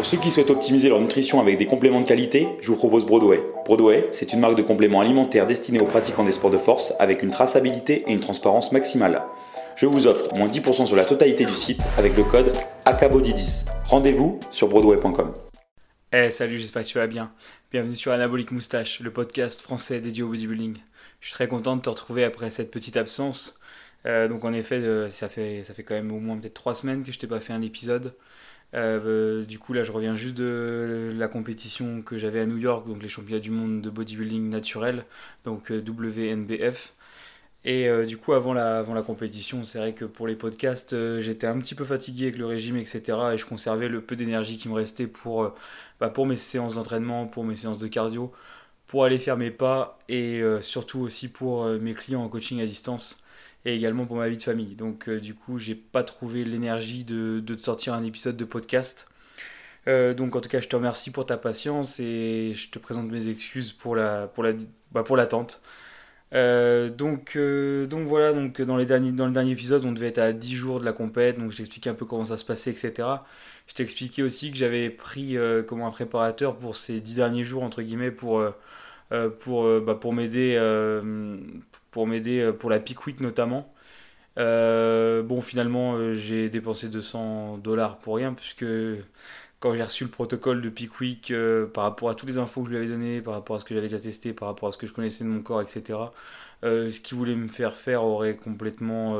Pour ceux qui souhaitent optimiser leur nutrition avec des compléments de qualité, je vous propose Broadway. Broadway, c'est une marque de compléments alimentaires destinée aux pratiquants des sports de force avec une traçabilité et une transparence maximale. Je vous offre moins 10% sur la totalité du site avec le code ACABODY10. Rendez-vous sur broadway.com. Eh salut, j'espère que tu vas bien. Bienvenue sur Anabolic Moustache, le podcast français dédié au bodybuilding. Je suis très content de te retrouver après cette petite absence. Euh, donc en effet, euh, ça, fait, ça fait quand même au moins peut-être trois semaines que je t'ai pas fait un épisode. Euh, du coup, là, je reviens juste de la compétition que j'avais à New York, donc les championnats du monde de bodybuilding naturel, donc euh, WNBF. Et euh, du coup, avant la, avant la compétition, c'est vrai que pour les podcasts, j'étais un petit peu fatigué avec le régime, etc. Et je conservais le peu d'énergie qui me restait pour, bah, pour mes séances d'entraînement, pour mes séances de cardio, pour aller faire mes pas et surtout aussi pour mes clients en coaching à distance et également pour ma vie de famille. Donc euh, du coup, j'ai pas trouvé l'énergie de, de, te sortir un épisode de podcast. Euh, donc en tout cas, je te remercie pour ta patience et je te présente mes excuses pour la pour la bah, pour l'attente. Euh, donc, donc voilà, donc dans, les derniers, dans le dernier épisode, on devait être à 10 jours de la compète, donc je t'expliquais un peu comment ça se passait, etc. Je t'expliquais aussi que j'avais pris comme un préparateur pour ces 10 derniers jours, entre guillemets, pour, pour, bah, pour m'aider pour m'aider euh, pour la Peak Week notamment. Euh, bon, finalement, euh, j'ai dépensé 200 dollars pour rien, puisque quand j'ai reçu le protocole de Peak Week par rapport à toutes les infos que je lui avais données, par rapport à ce que j'avais déjà testé, par rapport à ce que je connaissais de mon corps, etc., ce qu'il voulait me faire faire aurait complètement.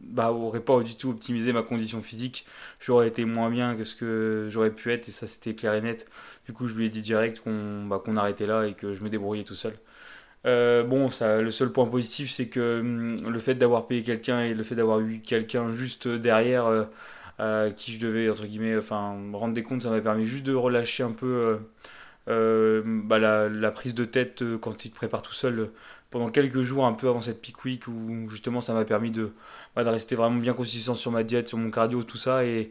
bah, aurait pas du tout optimisé ma condition physique. J'aurais été moins bien que ce que j'aurais pu être, et ça c'était clair et net. Du coup, je lui ai dit direct qu'on bah, qu'on arrêtait là et que je me débrouillais tout seul. Euh, bon, ça, le seul point positif, c'est que hum, le fait d'avoir payé quelqu'un et le fait d'avoir eu quelqu'un juste derrière euh, qui je devais, entre guillemets, enfin, rendre des comptes, ça m'a permis juste de relâcher un peu euh, bah, la, prise de tête quand il te prépare tout seul pendant quelques jours, un peu avant cette peak week, où justement ça m'a permis de, bah, de rester vraiment bien consistant sur ma diète, sur mon cardio, tout ça, et,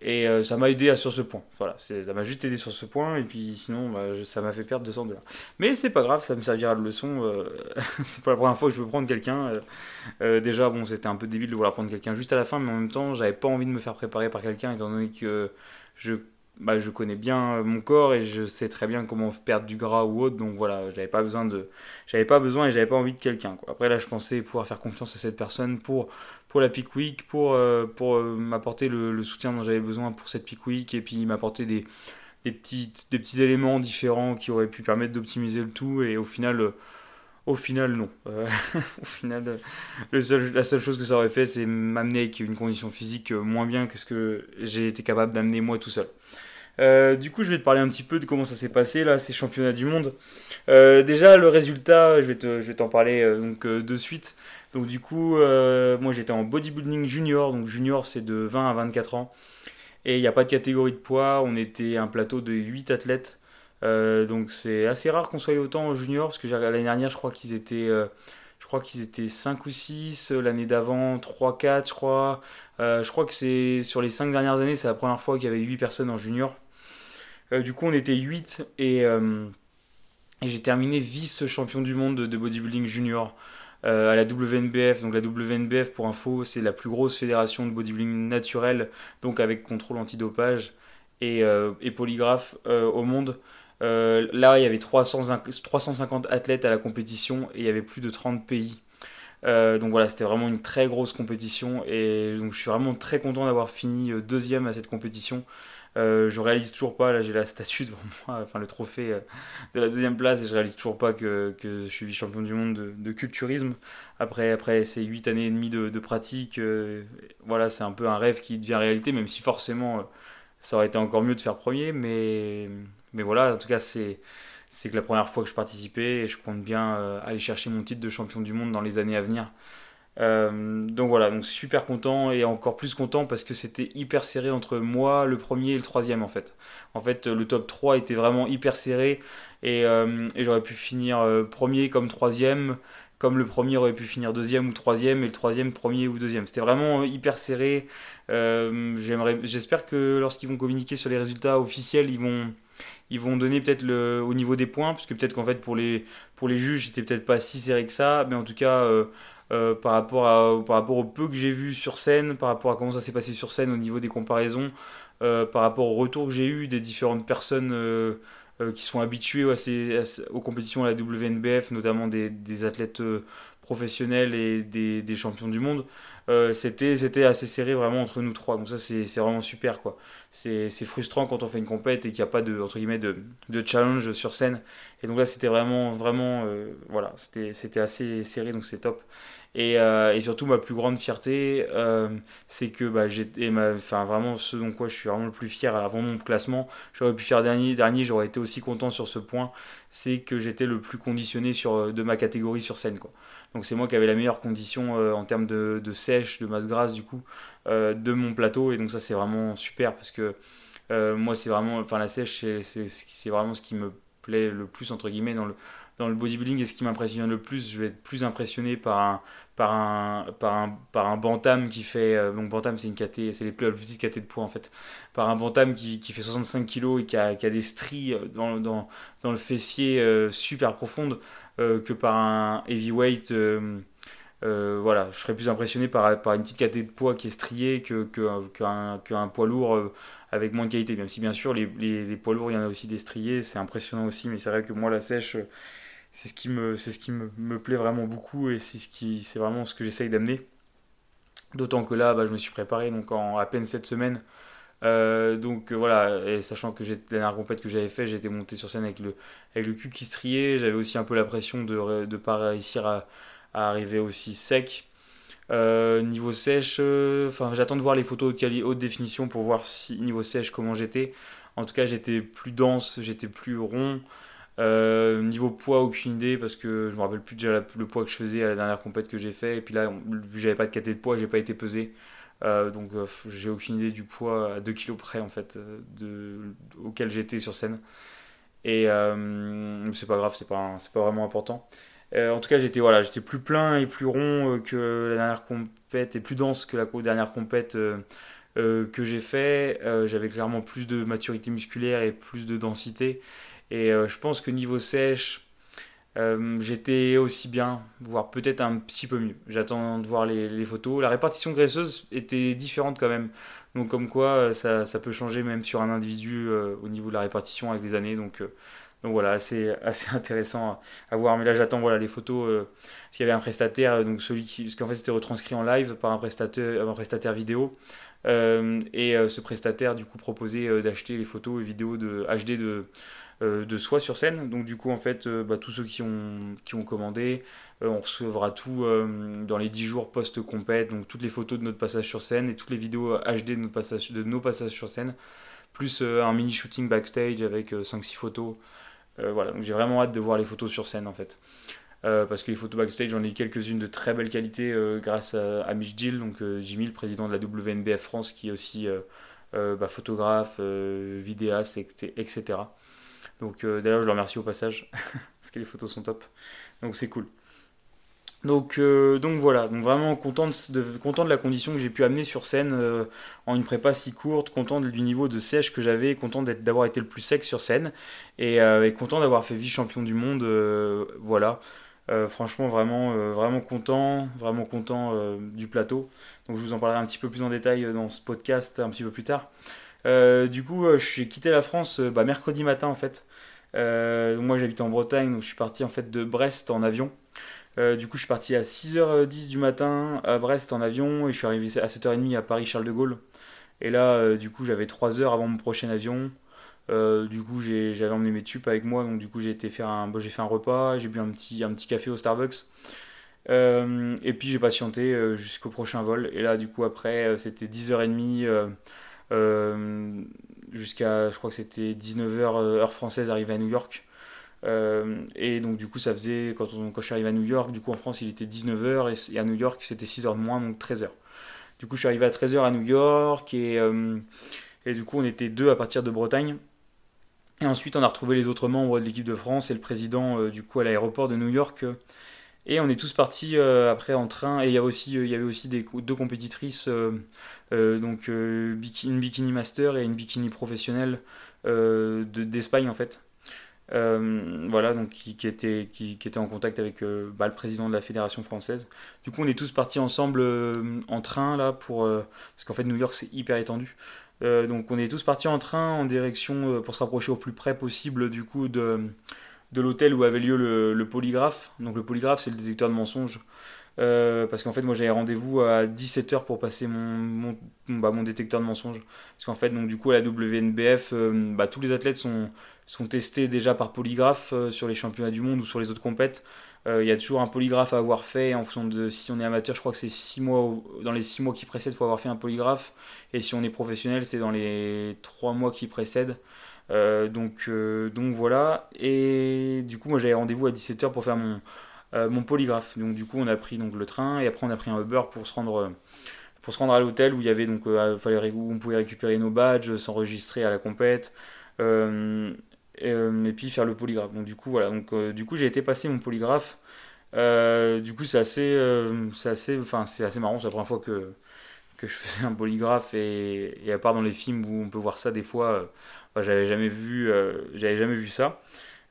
et euh, ça m'a aidé sur ce point. Voilà, ça m'a juste aidé sur ce point. Et puis sinon, bah, ça m'a fait perdre 200 dollars. Mais c'est pas grave, ça me servira de leçon. Euh, c'est pas la première fois que je veux prendre quelqu'un. Euh, déjà, bon, c'était un peu débile de vouloir prendre quelqu'un juste à la fin. Mais en même temps, j'avais pas envie de me faire préparer par quelqu'un étant donné que je bah, je connais bien mon corps et je sais très bien comment perdre du gras ou autre. Donc voilà, j'avais pas besoin de, j'avais pas besoin et j'avais pas envie de quelqu'un. Après là, je pensais pouvoir faire confiance à cette personne pour pour la Peak Week, pour euh, pour euh, m'apporter le, soutien dont j'avais besoin pour cette Peak Week et puis m'apporter des des petits, des petits éléments différents qui auraient pu permettre d'optimiser le tout et au final au final non au final la seule chose que ça aurait fait c'est m'amener avec une condition physique moins bien que ce que j'ai été capable d'amener moi tout seul euh, du coup, je vais te parler un petit peu de comment ça s'est passé là, ces championnats du monde. Euh, déjà, le résultat, je vais, te, je vais t'en parler euh, donc de suite. Donc du coup, moi j'étais en bodybuilding junior. Donc junior, c'est de 20 à 24 ans. Et il n'y a pas de catégorie de poids. On était un plateau de 8 athlètes. donc c'est assez rare qu'on soit autant en junior parce que l'année dernière, je crois qu'ils étaient je crois qu'ils étaient 5 ou 6, l'année d'avant 3, 4 je crois. je crois que c'est sur les 5 dernières années, c'est la première fois qu'il y avait 8 personnes en junior. Euh, du coup, on était 8 euh, et, j'ai terminé vice-champion du monde de, bodybuilding junior euh, à la WNBF. Donc la WNBF, pour info, c'est la plus grosse fédération de bodybuilding naturel, donc avec contrôle antidopage et, et polygraphe au monde. là, il y avait 350 athlètes à la compétition et il y avait plus de 30 pays. donc voilà, c'était vraiment une très grosse compétition et je suis vraiment très content d'avoir fini deuxième à cette compétition. Euh, je réalise toujours pas, là j'ai la statue devant moi, enfin le trophée euh, de la deuxième place et je réalise toujours pas que, je suis vice-champion du monde de, culturisme. Après, ces 8 années et demie de, pratique, euh, voilà, c'est un peu un rêve qui devient réalité, même si forcément ça aurait été encore mieux de faire premier, mais, mais voilà, en tout cas c'est c'est que la première fois que je participais et je compte bien aller chercher mon titre de champion du monde dans les années à venir. Euh, donc voilà, donc super content et encore plus content parce que c'était hyper serré entre moi, le premier et le troisième en fait. En fait, le top 3 était vraiment hyper serré et, euh, j'aurais pu finir euh, premier comme troisième, comme le premier aurait pu finir deuxième ou troisième et le troisième premier ou deuxième. C'était vraiment hyper serré. J'espère que lorsqu'ils vont communiquer sur les résultats officiels, ils vont donner peut-être le au niveau des points, parce que peut-être qu'en fait pour les, juges c'était peut-être pas si serré que ça, mais en tout cas par, rapport à, par rapport au peu que j'ai vu sur scène, par rapport à comment ça s'est passé sur scène au niveau des comparaisons. par rapport au retour que j'ai eu des différentes personnes qui sont habituées aux compétitions à la WNBF, notamment des, des athlètes professionnels et des, des, champions du monde, euh, c'était, c'était assez serré vraiment entre nous trois. Donc ça, c'est, vraiment super. quoi. C'est, frustrant quand on fait une compète et qu'il n'y a pas de, entre guillemets, de, de challenge sur scène. Et donc là, c'était vraiment, vraiment, euh, voilà, c'était, c'était assez serré, donc c'est top. Et, euh, et, surtout, ma plus grande fierté, c'est que bah, j'étais, enfin vraiment, ce dont quoi je suis vraiment le plus fier avant mon classement, j'aurais pu faire dernier, dernier j'aurais été aussi content sur ce point, c'est que j'étais le plus conditionné sur, de ma catégorie sur scène. Quoi. Donc c'est moi qui avais la meilleure condition euh, en termes de, sèche, de masse grasse du coup, euh, de mon plateau. Et donc ça c'est vraiment super parce que euh, moi c'est vraiment, enfin la sèche c'est vraiment ce qui me plaît le plus entre guillemets dans le, dans le bodybuilding et ce qui m'impressionne le plus, je vais être plus impressionné par un, par un, par un, par un bantam qui fait. donc, bantam, c'est une KT, c'est les plus, petites KT de poids en fait. Par un bantam qui, qui fait 65 kg et qui a, qui a, des stries dans, dans, dans le fessier super profondes. Euh, que par un heavyweight. Euh, euh, voilà, je serais plus impressionné par, par une petite catégorie de poids qui est striée que, qu'un, poids lourd avec moins de qualité. Même si bien sûr les, les, poids lourds, il y en a aussi des striés, c'est impressionnant aussi, mais c'est vrai que moi la sèche, c'est ce qui me, c'est ce qui me, me, plaît vraiment beaucoup et c'est, ce qui, c'est vraiment ce que j'essaye d'amener. D'autant que là, bah, je me suis préparé donc en à peine cette semaine euh, donc euh, voilà, et sachant que j'ai la dernière compète que j'avais fait, j'étais monté sur scène avec le, avec le cul qui striait, j'avais aussi un peu la pression de ne pas réussir à, arriver aussi sec. Euh, niveau sèche, enfin j'attends de voir les photos de haute définition pour voir si niveau sèche comment j'étais. En tout cas j'étais plus dense, j'étais plus rond. Niveau poids, aucune idée parce que je me rappelle plus déjà le poids que je faisais à la dernière compète que j'ai fait. Et puis là, vu que j'avais pas de caté de poids, j'ai pas été pesé. Euh, donc euh, j'ai aucune idée du poids à 2 kg près en fait euh, auquel j'étais sur scène. Et c'est pas grave, c'est pas, pas vraiment important. en tout cas, j'étais voilà, plus plein et plus rond que la dernière compète et plus dense que la dernière compète que j'ai fait. J'avais clairement plus de maturité musculaire et plus de densité. Et je pense que niveau sèche, euh, j'étais aussi bien, voire peut-être un petit peu mieux. J'attends de voir les, photos. La répartition graisseuse était différente quand même. Donc comme quoi euh, ça, peut changer même sur un individu euh, au niveau de la répartition avec les années. Donc, voilà, assez, assez intéressant à, voir. Mais là j'attends voilà, les photos. parce qu'il y avait un prestataire, donc celui qui, parce qu'en fait c'était retranscrit en live par un prestataire, un prestataire vidéo. et ce prestataire du coup proposait d'acheter les photos et vidéos de HD de euh, de soi sur scène. Donc du coup, en fait, euh, bah, tous ceux qui ont, qui ont commandé, euh, on recevra tout dans les 10 jours post-compète, donc toutes les photos de notre passage sur scène et toutes les vidéos HD de, notre passage, de nos passages sur scène, plus un mini shooting backstage avec 5-6 photos. voilà, donc j'ai vraiment hâte de voir les photos sur scène en fait. parce que les photos backstage, j'en ai eu quelques-unes de très belle qualité grâce à, Mich Gill, donc Jimmy, le président de la WNBF France, qui est aussi bah, photographe, vidéaste, etc. Donc euh, d'ailleurs, je le remercie au passage, parce que les photos sont top. Donc c'est cool. Donc, euh, voilà, donc vraiment content de, content de la condition que j'ai pu amener sur scène euh, en une prépa si courte, content du niveau de sèche que j'avais, content d'avoir été le plus sec sur scène et, content d'avoir fait vice-champion du monde. voilà, franchement vraiment, vraiment content, vraiment content du plateau. Donc je vous en parlerai un petit peu plus en détail dans ce podcast un petit peu plus tard. Du coup, je suis quitté la France bah, mercredi matin en fait. Euh, moi j'habite en Bretagne, donc je suis parti en fait de Brest en avion. Euh, du coup, je suis parti à 6h10 du matin à Brest en avion et je suis arrivé à 7h30 à Paris Charles de Gaulle. Et là, euh, du coup, j'avais 3 heures avant mon prochain avion. du coup, j'avais emmené mes tubes avec moi, donc du coup, j'ai été faire un, j'ai fait un repas, j'ai bu un petit, un petit café au Starbucks. et puis j'ai patienté jusqu'au prochain vol. Et là, du coup, après, c'était 10h30 jusqu'à, je crois que c'était 19h euh, heure française, arrivé à New York. Euh, et donc du coup ça faisait, quand, quand je suis arrivé à New York, du coup en France il était 19h et, à New York c'était 6h de moins, donc 13h. Du coup je suis arrivé à 13h à New York et, euh, et du coup on était deux à partir de Bretagne. Et ensuite on a retrouvé les autres membres de l'équipe de France et le président du coup à l'aéroport de New York. Et on est tous partis après en train. Et il y avait aussi, il y avait aussi des, deux compétitrices euh, donc euh, une bikini master et une bikini professionnelle euh, d'Espagne en fait. voilà, donc qui, était, qui, était en contact avec bah, le président de la fédération française. Du coup, on est tous partis ensemble en train là pour parce qu'en fait New York c'est hyper étendu. donc on est tous partis en train en direction pour se rapprocher au plus près possible du coup de, de l'hôtel où avait lieu le, polygraphe. Donc le polygraphe c'est le détecteur de mensonges. parce qu'en fait moi j'avais rendez-vous à 17h pour passer mon, bah, mon, détecteur de mensonges. Parce qu'en fait donc du coup à la WNBF bah, tous les athlètes sont, sont testés déjà par polygraphe sur les championnats du monde ou sur les autres compètes. Euh, il y a toujours un polygraphe à avoir fait en fonction de si on est amateur. Je crois que c'est dans les 6 mois qui précèdent, il faut avoir fait un polygraphe. Et si on est professionnel, c'est dans les 3 mois qui précèdent. Euh, donc, euh, donc voilà. Et du coup, moi j'avais rendez-vous à 17h pour faire mon, mon polygraphe. Donc du coup, on a pris donc, le train et après on a pris un Uber pour se rendre pour se rendre à l'hôtel où il y avait donc où on pouvait récupérer nos badges, s'enregistrer à la compète. Euh, et, puis faire le polygraphe. Donc du coup voilà, donc euh, du coup j'ai été passer mon polygraphe. Euh, du coup c'est assez, c'est assez, assez marrant. C'est la première fois que que je faisais un polygraphe et, à part dans les films où on peut voir ça des fois, j'avais jamais vu, j'avais jamais vu ça.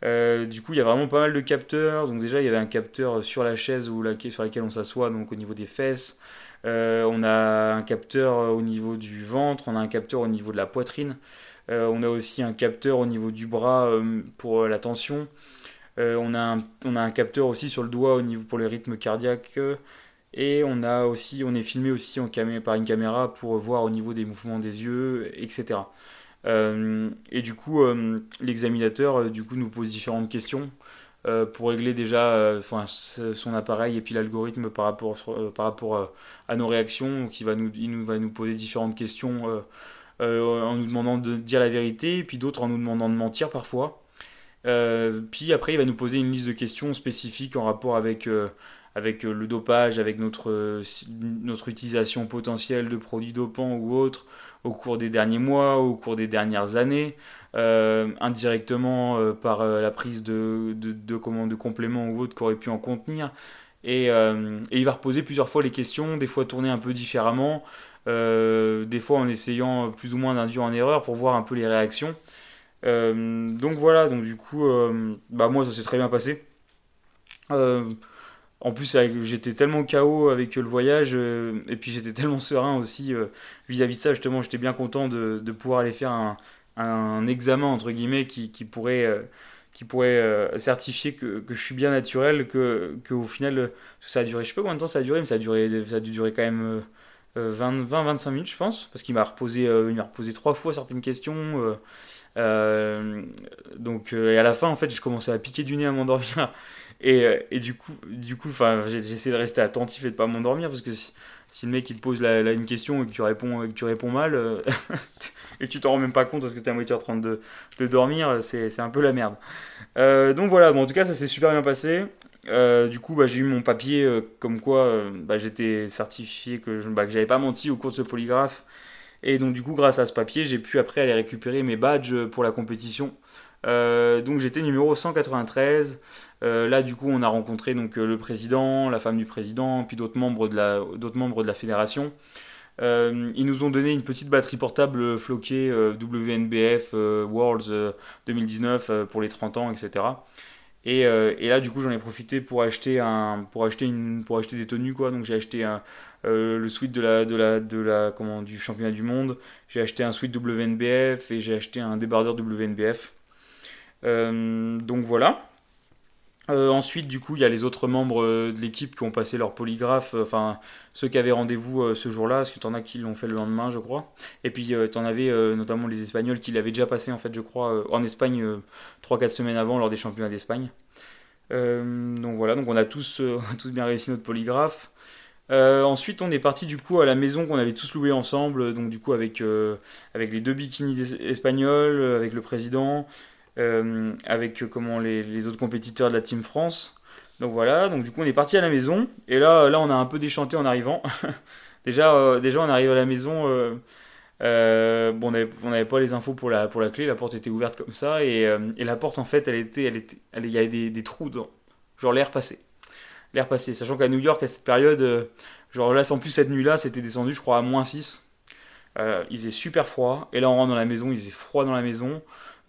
du coup, il y a vraiment pas mal de capteurs. Donc déjà, il y avait un capteur sur la chaise ou sur laquelle on s'assoit, donc au niveau des fesses. on a un capteur au niveau du ventre, on a un capteur au niveau de la poitrine. Euh, on a aussi un capteur au niveau du bras euh, pour euh, la tension. on, a un, on a un capteur aussi sur le doigt au niveau pour le rythme cardiaque. Et on a aussi, on est filmé aussi en par une caméra pour voir au niveau des mouvements des yeux, etc. et du coup, l'examinateur du coup nous pose différentes questions pour régler déjà son appareil et puis l'algorithme par rapport, à nos réactions. qui va nous, il nous, va nous poser différentes questions euh, en nous demandant de dire la vérité, puis d'autres en nous demandant de mentir parfois. Euh, puis après, il va nous poser une liste de questions spécifiques en rapport avec, euh, avec le dopage, avec notre, notre utilisation potentielle de produits dopants ou autres au cours des derniers mois, au cours des dernières années, indirectement par la prise de, de, de, de compléments ou autres qui auraient pu en contenir. Et, et, il va reposer plusieurs fois les questions, des fois tourner un peu différemment, euh, des fois en essayant plus ou moins d'induire en erreur pour voir un peu les réactions. Euh, donc voilà, donc du coup, euh, bah moi ça s'est très bien passé. En plus, j'étais tellement KO avec le voyage, et puis j'étais tellement serein aussi vis-à-vis de ça, justement, j'étais bien content de, pouvoir aller faire un, examen, entre guillemets, qui, pourrait, qui pourrait certifier que, je suis bien naturel, que, au final, ça a duré, je sais pas combien de temps ça a duré, mais ça a, duré, ça a dû durer quand même 20-25 euh, minutes, je pense, parce qu'il m'a reposé, euh, il reposé trois fois certaines questions. Euh, donc, et à la fin, en fait, je commençais à piquer du nez à m'endormir. Et, et, du coup, du coup j'essaie de rester attentif et de pas m'endormir parce que si, le mec il te pose une question et que tu réponds, que tu réponds mal et que tu t'en rends même pas compte parce que tu es à moitié en train de, de dormir, c'est un peu la merde. donc voilà, bon, en tout cas, ça s'est super bien passé. Euh, du coup, bah, j'ai eu mon papier euh, comme quoi euh, bah, j'étais certifié que je bah, j'avais pas menti au cours de ce polygraphe. Et donc, du coup, grâce à ce papier, j'ai pu après aller récupérer mes badges pour la compétition. Donc, j'étais numéro 193. là, du coup, on a rencontré donc, le président, la femme du président, puis d'autres membres, de la, membres de la fédération. ils nous ont donné une petite batterie portable floquée WNBF Worlds 2019 pour les 30 ans, etc. Euh, et, là, du coup, j'en ai profité pour acheter, un, pour acheter, une, pour acheter des tenues. Quoi. Donc, j'ai acheté euh, le suite de la, de la, du championnat du monde. J'ai acheté un suite WNBF et j'ai acheté un débardeur WNBF. Euh, donc voilà. Euh, ensuite, du coup, il y a les autres membres euh, de l'équipe qui ont passé leur polygraphe, enfin ceux qui avaient rendez-vous ce jour-là, parce que tu en as qui l'ont fait le lendemain, je crois. Et puis tu en avais notamment les Espagnols qui l'avaient déjà passé, en fait, je crois, en Espagne 3-4 semaines avant lors des championnats d'Espagne. donc voilà, donc on a tous, bien réussi notre polygraphe. ensuite, on est parti du coup à la maison qu'on avait tous loué ensemble, donc du coup avec, avec les deux bikinis espagnols, avec le président, avec euh, comment les, autres compétiteurs de la Team France. Donc voilà, donc du coup on est parti à la maison et là, là on a un peu déchanté en arrivant. déjà, euh, déjà on arrive à la maison, bon, on n'avait pas les infos pour la, pour la clé, la porte était ouverte comme ça et, la porte en fait elle était, elle était, il y avait des, trous dans, genre l'air passé, l'air passé. Sachant qu'à New York à cette période, genre là en plus cette nuit là c'était descendu je crois à moins 6. il faisait super froid et là on rentre dans la maison, il faisait froid dans la maison.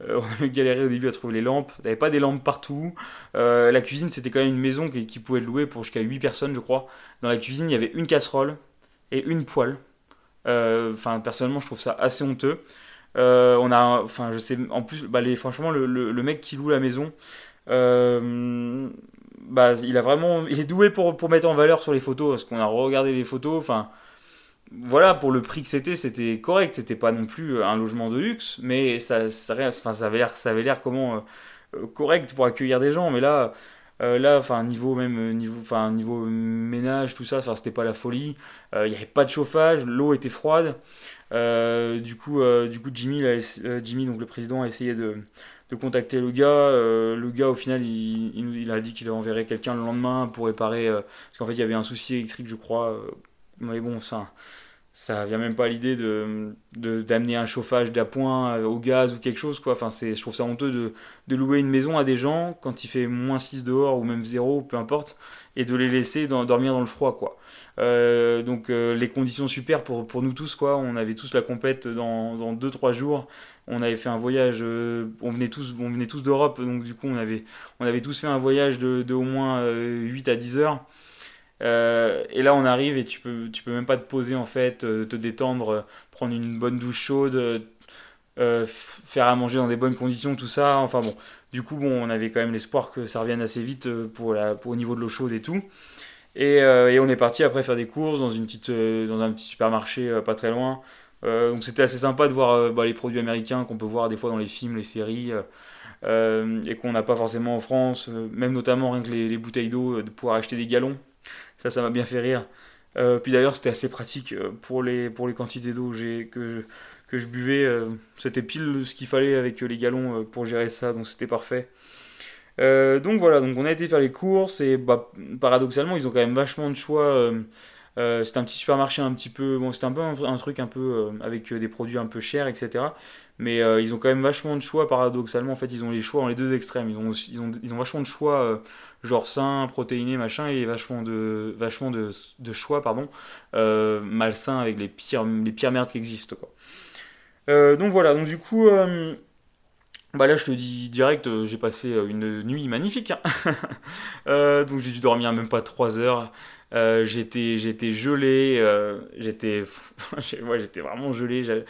Euh, on a galéré au début à trouver les lampes. Il n'y avait pas des lampes partout. Euh, la cuisine, c'était quand même une maison qui, qui pouvait louer pour jusqu'à 8 personnes, je crois. Dans la cuisine, il y avait une casserole et une poêle. Enfin, personnellement, je trouve ça assez honteux. on a, enfin, je sais, en plus, bah, franchement, le, le, mec qui loue la maison, bah, il a vraiment, il est doué pour, pour mettre en valeur sur les photos, parce qu'on a regardé les photos, enfin, voilà, pour le prix que c'était, c'était correct. C'était pas non plus un logement de luxe, mais ça, ça, enfin, ça avait l'air, comment euh, correct pour accueillir des gens. Mais là, euh, là, enfin, niveau même niveau, enfin, niveau ménage, tout ça, c'était pas la folie. Euh, il n'y avait pas de chauffage, l'eau était froide. du coup, du coup, Jimmy, donc le président, a essayé de, contacter le gars. le gars, au final, il, il, a dit qu'il enverrait quelqu'un le lendemain pour réparer. parce qu'en fait, il y avait un souci électrique, je crois. Mais bon, ça ça vient même pas à l'idée de d'amener un chauffage d'appoint euh, au gaz ou quelque chose quoi. Enfin c'est je trouve ça honteux de, de, louer une maison à des gens quand il fait moins 6 dehors ou même 0 peu importe et de les laisser dormir dans le froid quoi. Euh, donc euh, les conditions super pour, pour nous tous quoi. On avait tous la compète dans, dans 2-3 jours. On avait fait un voyage on venait tous on venait tous d'Europe donc du coup on avait on avait tous fait un voyage de, au moins 8 à 10 heures euh, et là, on arrive et tu peux, tu peux même pas te poser en fait, euh, te détendre, euh, prendre une bonne douche chaude, faire à manger dans des bonnes conditions, tout ça. Enfin bon, du coup, bon, on avait quand même l'espoir que ça revienne assez vite pour, pour au niveau de l'eau chaude et tout. Et, on est parti après faire des courses dans, une petite, dans un petit supermarché pas très loin. donc c'était assez sympa de voir bah, les produits américains qu'on peut voir des fois dans les films, les séries. et qu'on n'a pas forcément en France, même notamment rien que les, les bouteilles d'eau, de pouvoir acheter des galons ça, ça m'a bien fait rire. Euh, puis d'ailleurs, c'était assez pratique euh, pour les, pour les quantités d'eau que je, que je buvais. Euh, c'était pile ce qu'il fallait avec les galons pour gérer ça, donc c'était parfait. donc voilà, donc on a été faire les courses et bah, paradoxalement, ils ont quand même vachement de choix. c'était un petit supermarché un petit peu. Bon, c'était un peu un, truc un peu avec des produits un peu chers, etc. Mais ils ont quand même vachement de choix, paradoxalement. En fait, ils ont les choix en les deux extrêmes. Ils ont, ils ont, ils ont vachement de choix genre sain, protéiné, machin, et vachement de, vachement de, choix, pardon, euh, malsain avec les pires, les merdes qui existent, quoi. Euh, donc voilà, donc du coup, euh, bah là je te dis direct, j'ai passé une nuit magnifique. Hein. donc j'ai dû dormir même pas 3 heures. Euh, j'étais gelé euh, j'étais ouais, vraiment gelé je me,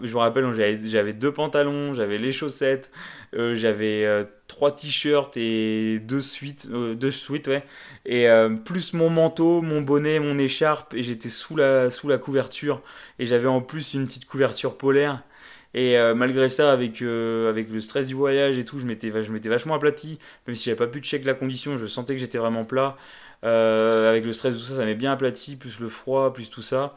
je me rappelle j'avais deux pantalons j'avais les chaussettes euh, j'avais trois t-shirts et deux suites deux suites ouais et plus mon manteau mon bonnet mon écharpe et j'étais sous la sous la couverture et j'avais en plus une petite couverture polaire et malgré ça, avec, avec le stress du voyage et tout, je m'étais, je m'étais vachement aplati. Même si j'avais pas pu check la condition, je sentais que j'étais vraiment plat. Euh, avec le stress, tout ça, ça m'est bien aplati, plus le froid, plus tout ça.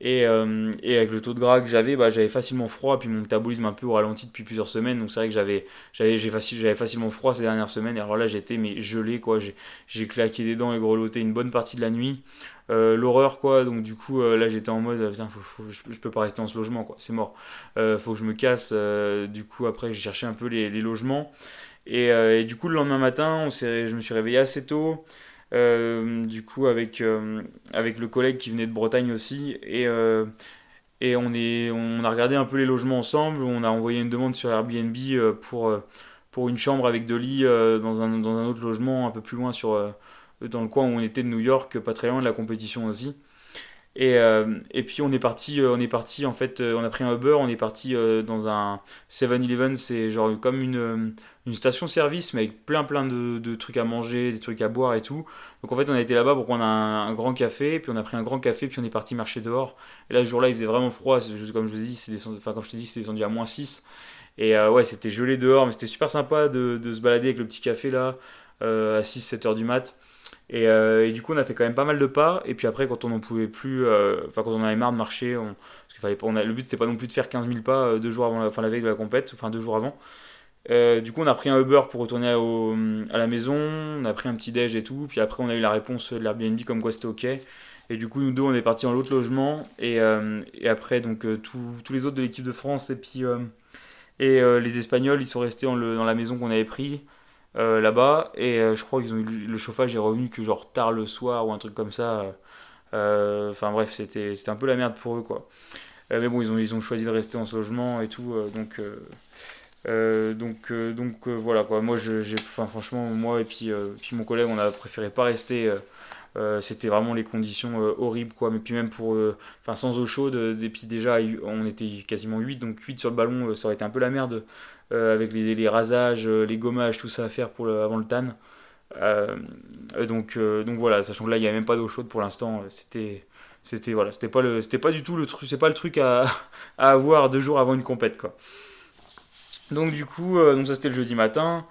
Et, euh, et, avec le taux de gras que j'avais, bah, j'avais facilement froid, puis mon métabolisme un peu au ralenti depuis plusieurs semaines. Donc c'est vrai que j'avais, j'avais, j'avais facilement froid ces dernières semaines. Et alors là, j'étais mais gelé, quoi. J'ai, claqué des dents et grelotté une bonne partie de la nuit. Euh, l'horreur, quoi. Donc du coup, là, j'étais en mode, putain, je, peux pas rester dans ce logement, quoi. C'est mort. faut que je me casse. du coup, après, j'ai cherché un peu les, les logements. Et, et, du coup, le lendemain matin, on je me suis réveillé assez tôt. Euh, du coup avec, euh, avec le collègue qui venait de Bretagne aussi. Et, euh, et on, est, on a regardé un peu les logements ensemble. On a envoyé une demande sur Airbnb pour, pour une chambre avec deux lits dans, un, dans un autre logement un peu plus loin sur, dans le coin où on était de New York, pas très loin de la compétition aussi. Et, et, puis on est parti, on est parti en fait, on a pris un Uber, on est parti dans un 7-Eleven, c'est genre comme une, une station-service, mais avec plein plein de, trucs à manger, des trucs à boire et tout. Donc en fait, on a été là-bas pour prendre un, grand café, puis on a pris un grand café, puis on est parti marcher dehors. Et là, ce jour-là, il faisait vraiment froid. Comme je vous dis, descendu, c'est descendu à moins 6. Et euh, ouais, c'était gelé dehors, mais c'était super sympa de, se balader avec le petit café là, euh, à 6-7 heures du mat. Euh, et, du coup, on a fait quand même pas mal de pas. Et puis après, quand on n'en pouvait plus, enfin, quand on avait marre de marcher, parce fallait, a, le but c'était pas non plus de faire 15 000 pas deux jours avant la, la veille de la compète, enfin deux jours avant. Euh, du coup, on a pris un Uber pour retourner à, la maison, on a pris un petit déj et tout, puis après on a eu la réponse de l'Airbnb comme quoi c'était ok. Et du coup, nous deux, on est partis dans l'autre logement, et, euh, après, donc euh, tous les autres de l'équipe de France et puis et les Espagnols, ils sont restés dans, dans la maison qu'on avait pris là-bas, et je crois qu'ils ont eu le chauffage est revenu que genre tard le soir ou un truc comme ça. Enfin bref, c'était un peu la merde pour eux quoi. mais bon, ils ont, ils ont choisi de rester dans ce logement et tout, donc euh, donc euh, donc euh, voilà quoi moi j'ai franchement moi et puis puis mon collègue on a préféré pas rester c'était vraiment les conditions horribles quoi mais puis même pour enfin sans eau chaude et puis déjà on était quasiment 8 donc 8 sur le ballon ça aurait été un peu la merde avec les, les, rasages les gommages tout ça à faire pour avant le tan donc donc voilà sachant que là il n'y avait même pas d'eau chaude pour l'instant c'était c'était voilà c'était pas le c'était pas du tout le truc c'est pas le truc à, à, avoir deux jours avant une compète quoi donc du coup donc ça c'était le jeudi matin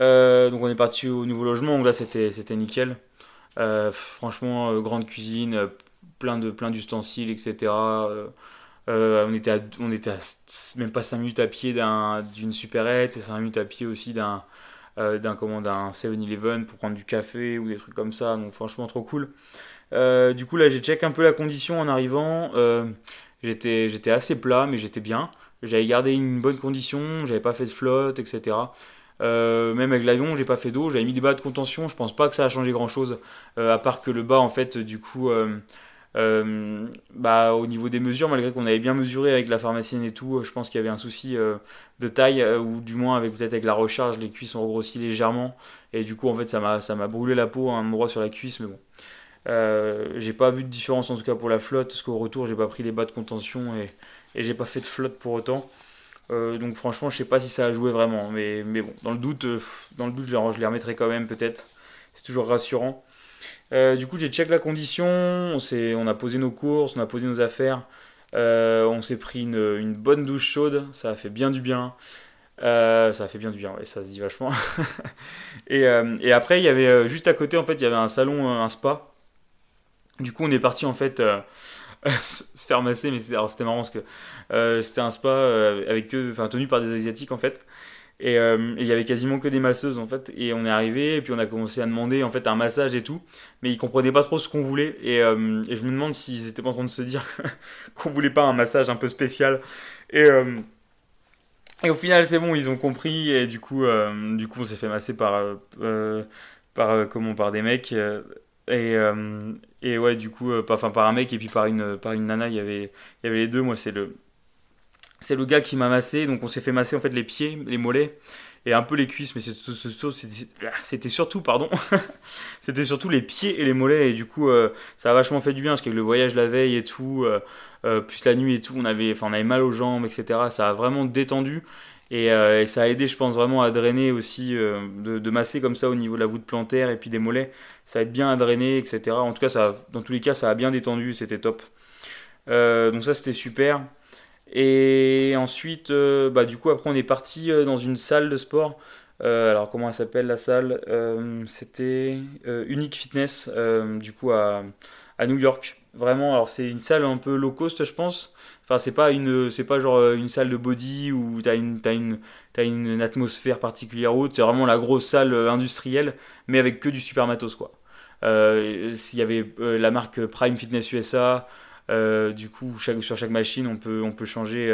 euh, donc on est parti au nouveau logement, donc là c'était, c'était nickel. Euh, franchement, euh, grande cuisine, plein, de, plein d'ustensiles, etc. on était, à, on était même pas 5 minutes à pied d'un, d'une supérette et 5 minutes à pied aussi d'un, d'un, comment, d'un 7-Eleven pour prendre du café ou des trucs comme ça. Donc franchement trop cool. du coup là j'ai check un peu la condition en arrivant. j'étais, j'étais assez plat mais j'étais bien. J'avais gardé une bonne condition, j'avais pas fait de flotte, etc. Euh, même avec l'avion, j'ai pas fait d'eau, j'avais mis des bas de contention, je pense pas que ça a changé grand chose, euh, à part que le bas, en fait, du coup, euh, bah, au niveau des mesures, malgré qu'on avait bien mesuré avec la pharmacienne et tout, je pense qu'il y avait un souci de taille, ou du moins avec peut-être avec la recharge, les cuisses ont regrossi légèrement, et du coup, en fait, ça m'a brûlé la peau à un endroit sur la cuisse, mais bon. j'ai pas vu de différence en tout cas pour la flotte, parce qu'au retour j'ai pas pris les bas de contention et, et j'ai pas fait de flotte pour autant. Euh, donc franchement, je sais pas si ça a joué vraiment, mais, mais bon, dans le doute, euh, dans le doute, je les remettrai quand même peut-être. C'est toujours rassurant. Euh, du coup, j'ai check la condition, on, on a posé nos courses, on a posé nos affaires, on s'est pris une, bonne douche chaude, ça a fait bien du bien. ça a fait bien du bien, ouais, ça se dit vachement. et, après, il y avait juste à côté, en fait, il y avait un salon, un spa. Du coup, on est parti en fait se faire masser, mais c'était marrant parce que euh, c'était un spa euh, avec enfin tenu par des asiatiques en fait. Euh, et il y avait quasiment que des masseuses en fait. Et on est arrivé et puis on a commencé à demander en fait un massage et tout, mais ils comprenaient pas trop ce qu'on voulait. Et, et, je me demande s'ils étaient pas en train de se dire qu'on voulait pas un massage un peu spécial. Et et au final, c'est bon, ils ont compris et du coup, du coup, on s'est fait masser par, par comment, par des mecs. Et, euh, et ouais, du coup, euh, enfin, par un mec et puis par une, par une nana, y avait, il y avait les deux. Moi, c'est le, c'est le gars qui m'a massé. Donc, on s'est fait masser en fait les pieds, les mollets et un peu les cuisses. Mais c'était surtout, pardon, c'était surtout les pieds et les mollets. Et du coup, euh, ça a vachement fait du bien parce qu'avec le voyage la veille et tout, plus la nuit et tout, on avait, on avait mal aux jambes, etc. Ça a vraiment détendu. Euh, et, ça a aidé, je pense, vraiment à drainer aussi, euh, de, masser comme ça au niveau de la voûte plantaire et puis des mollets. Ça aide bien à drainer, etc. En tout cas, ça, dans tous les cas, ça a bien détendu, c'était top. Euh, donc ça, c'était super. Et ensuite, bah, du coup, après, on est parti dans une salle de sport. alors, comment elle s'appelle la salle? C'était Unique Fitness, du coup, à, New York. Vraiment, alors c'est une salle un peu low cost, je pense. Enfin, c'est pas une, pas genre euh, une salle de body où t'as une, une, une atmosphère particulière haute. C'est vraiment la grosse salle euh, industrielle, mais avec que du super matos quoi. Euh, S'il y avait euh, la marque Prime Fitness USA, du coup sur chaque machine on peut, on peut changer.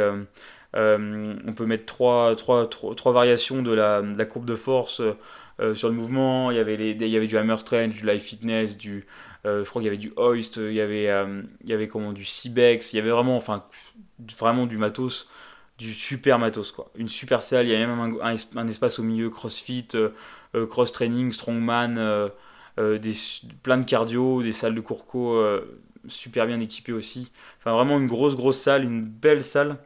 on peut mettre trois, trois, trois, variations de la, courbe de force sur le mouvement. Il y avait, les, il y avait du hammer strength, du live fitness, du, euh, je crois qu'il y avait du Hoist, il y avait, euh, il y avait comment, du Cibex, il y avait vraiment, enfin, vraiment du matos, du super matos, quoi. Une super salle, il y avait même un, espace au milieu CrossFit, euh, cross training, strongman, des, plein de cardio, des salles de courco super bien équipées aussi. Enfin, vraiment une grosse, grosse salle, une belle salle.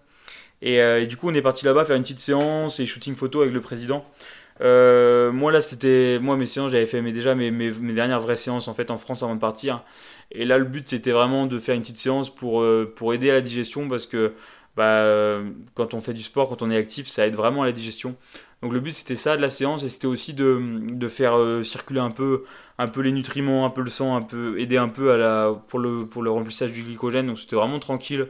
Et, et du coup, on est parti là-bas faire une petite séance et shooting photo avec le président. Euh, moi là c'était moi mes séances j'avais fait mais déjà mes, mes, dernières vraies séances en fait en France avant de partir et là le but c'était vraiment de faire une petite séance pour, euh, pour aider à la digestion parce que bah, euh, quand on fait du sport quand on est actif ça aide vraiment à la digestion donc le but c'était ça de la séance et c'était aussi de, faire circuler un peu un peu les nutriments un peu le sang un peu aider un peu à la pour le remplissage du glycogène donc c'était vraiment tranquille